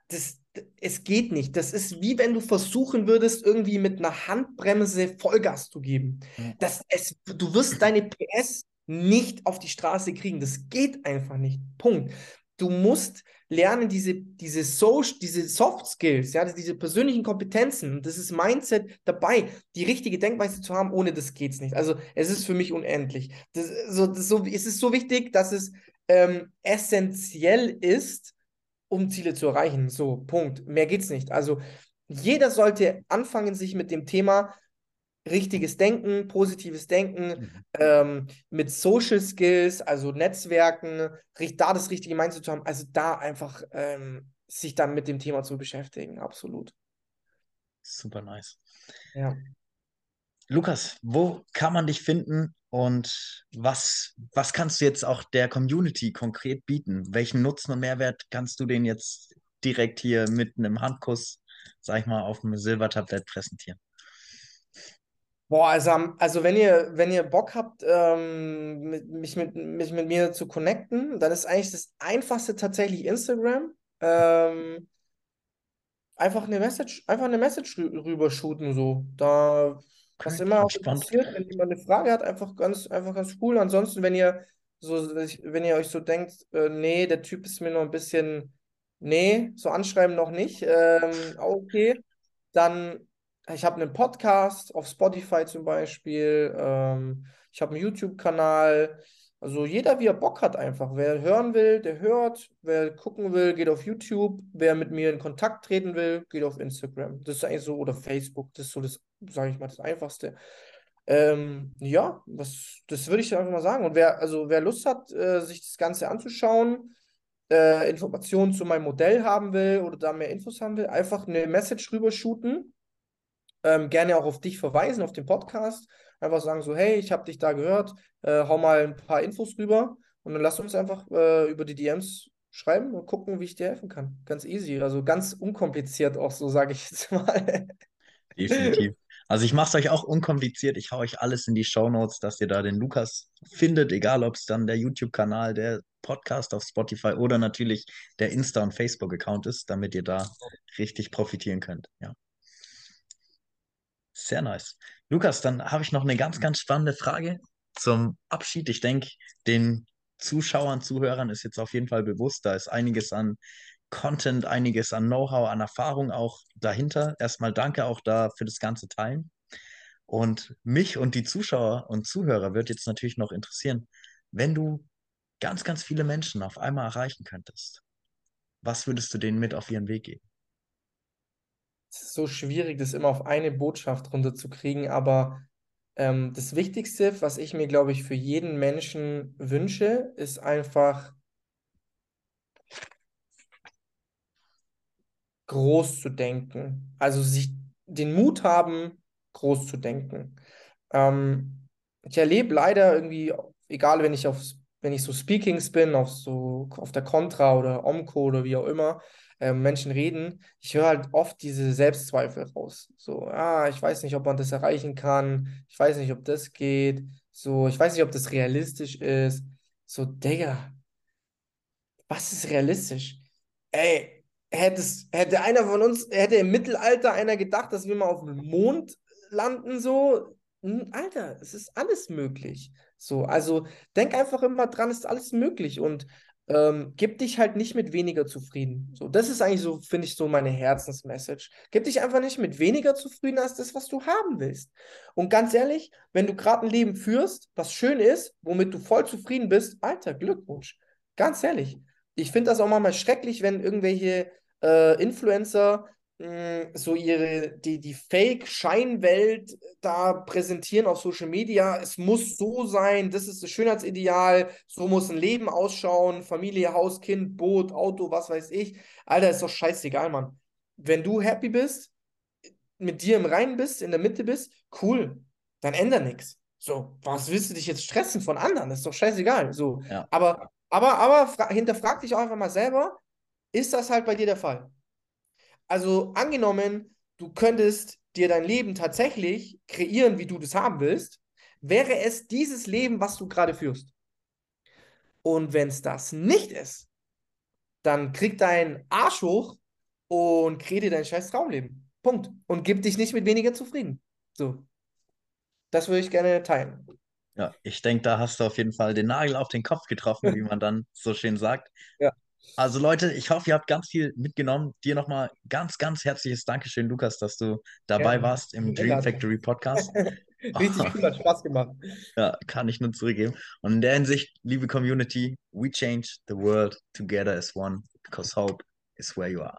das, es geht nicht. Das ist wie wenn du versuchen würdest, irgendwie mit einer Handbremse Vollgas zu geben. Das, es, du wirst deine PS nicht auf die Straße kriegen. Das geht einfach nicht. Punkt. Du musst lernen, diese, diese, Social, diese Soft Skills, ja, diese persönlichen Kompetenzen, das ist Mindset dabei, die richtige Denkweise zu haben, ohne das geht es nicht. Also es ist für mich unendlich. Das, so, das, so, es ist so wichtig, dass es ähm, essentiell ist, um Ziele zu erreichen. So, Punkt. Mehr geht's nicht. Also jeder sollte anfangen, sich mit dem Thema richtiges Denken, positives Denken, mhm. ähm, mit Social Skills, also Netzwerken, da das richtige Mindset zu haben, also da einfach ähm, sich dann mit dem Thema zu beschäftigen, absolut. Super nice. Ja. Lukas, wo kann man dich finden und was, was kannst du jetzt auch der Community konkret bieten? Welchen Nutzen und Mehrwert kannst du den jetzt direkt hier mit einem Handkuss, sag ich mal, auf dem Silbertablett präsentieren? Boah, also, also wenn ihr, wenn ihr Bock habt, ähm, mit, mich, mit, mich mit mir zu connecten, dann ist eigentlich das Einfachste tatsächlich Instagram. Ähm, einfach eine Message, einfach eine Message rübershooten, so. Da was immer auch interessiert, wenn jemand eine Frage hat, einfach ganz, einfach ganz cool. Ansonsten, wenn ihr so, wenn ihr euch so denkt, äh, nee, der Typ ist mir noch ein bisschen, nee, so anschreiben noch nicht, ähm, okay, dann, ich habe einen Podcast auf Spotify zum Beispiel, ähm, ich habe einen YouTube-Kanal, also jeder, wie er Bock hat einfach. Wer hören will, der hört. Wer gucken will, geht auf YouTube. Wer mit mir in Kontakt treten will, geht auf Instagram. Das ist eigentlich so, oder Facebook, das ist so das sage ich mal, das Einfachste. Ähm, ja, was, das würde ich einfach mal sagen. Und wer, also wer Lust hat, äh, sich das Ganze anzuschauen, äh, Informationen zu meinem Modell haben will oder da mehr Infos haben will, einfach eine Message rüber shooten. Ähm, gerne auch auf dich verweisen, auf den Podcast. Einfach sagen so, hey, ich habe dich da gehört, äh, hau mal ein paar Infos rüber und dann lass uns einfach äh, über die DMs schreiben und gucken, wie ich dir helfen kann. Ganz easy, also ganz unkompliziert auch so, sage ich jetzt mal. Definitiv. Also ich mache es euch auch unkompliziert. Ich hau euch alles in die Show Notes, dass ihr da den Lukas findet, egal ob es dann der YouTube-Kanal, der Podcast auf Spotify oder natürlich der Insta- und Facebook-Account ist, damit ihr da richtig profitieren könnt. Ja. Sehr nice. Lukas, dann habe ich noch eine ganz, ganz spannende Frage zum Abschied. Ich denke, den Zuschauern, Zuhörern ist jetzt auf jeden Fall bewusst, da ist einiges an Content, einiges an Know-how, an Erfahrung auch dahinter. Erstmal danke auch da für das ganze Teilen. Und mich und die Zuschauer und Zuhörer wird jetzt natürlich noch interessieren, wenn du ganz, ganz viele Menschen auf einmal erreichen könntest, was würdest du denen mit auf ihren Weg geben? Es ist so schwierig, das immer auf eine Botschaft runterzukriegen, aber ähm, das Wichtigste, was ich mir, glaube ich, für jeden Menschen wünsche, ist einfach groß zu denken. Also sich den Mut haben, groß zu denken. Ähm, ich erlebe leider irgendwie, egal wenn ich auf wenn ich so Speakings bin, auf so auf der Contra oder Omco oder wie auch immer, äh, Menschen reden, ich höre halt oft diese Selbstzweifel raus. So, ah, ich weiß nicht, ob man das erreichen kann, ich weiß nicht, ob das geht, so, ich weiß nicht, ob das realistisch ist. So, Digga, was ist realistisch? Ey, hättest, hätte einer von uns, hätte im Mittelalter einer gedacht, dass wir mal auf dem Mond landen, so, Alter, es ist alles möglich. So, also denk einfach immer dran, es ist alles möglich und ähm, gib dich halt nicht mit weniger zufrieden. So, das ist eigentlich so, finde ich, so meine Herzensmessage. Gib dich einfach nicht mit weniger zufrieden als das, was du haben willst. Und ganz ehrlich, wenn du gerade ein Leben führst, was schön ist, womit du voll zufrieden bist, Alter, Glückwunsch. Ganz ehrlich. Ich finde das auch manchmal schrecklich, wenn irgendwelche äh, Influencer so ihre, die, die Fake-Scheinwelt da präsentieren auf Social Media. Es muss so sein, das ist das Schönheitsideal, so muss ein Leben ausschauen, Familie, Haus, Kind, Boot, Auto, was weiß ich. Alter, ist doch scheißegal, Mann. Wenn du happy bist, mit dir im Reinen bist, in der Mitte bist, cool, dann ändert nichts. So, was willst du dich jetzt stressen von anderen? Das ist doch scheißegal. So, ja. aber, aber, aber hinterfrag dich auch einfach mal selber, ist das halt bei dir der Fall? Also angenommen, du könntest dir dein Leben tatsächlich kreieren, wie du das haben willst, wäre es dieses Leben, was du gerade führst. Und wenn es das nicht ist, dann krieg dein Arsch hoch und kreier dein scheiß Traumleben. Punkt. Und gib dich nicht mit weniger zufrieden. So. Das würde ich gerne teilen. Ja, ich denke, da hast du auf jeden Fall den Nagel auf den Kopf getroffen, wie man dann so schön sagt. Ja. Also Leute, ich hoffe, ihr habt ganz viel mitgenommen. Dir nochmal ganz, ganz herzliches Dankeschön, Lukas, dass du dabei ja, warst im Dream Factory Podcast. Richtig cool, hat Spaß gemacht. Ja, kann ich nur zurückgeben. Und in der Hinsicht, liebe Community, we change the world together as one, because hope is where you are.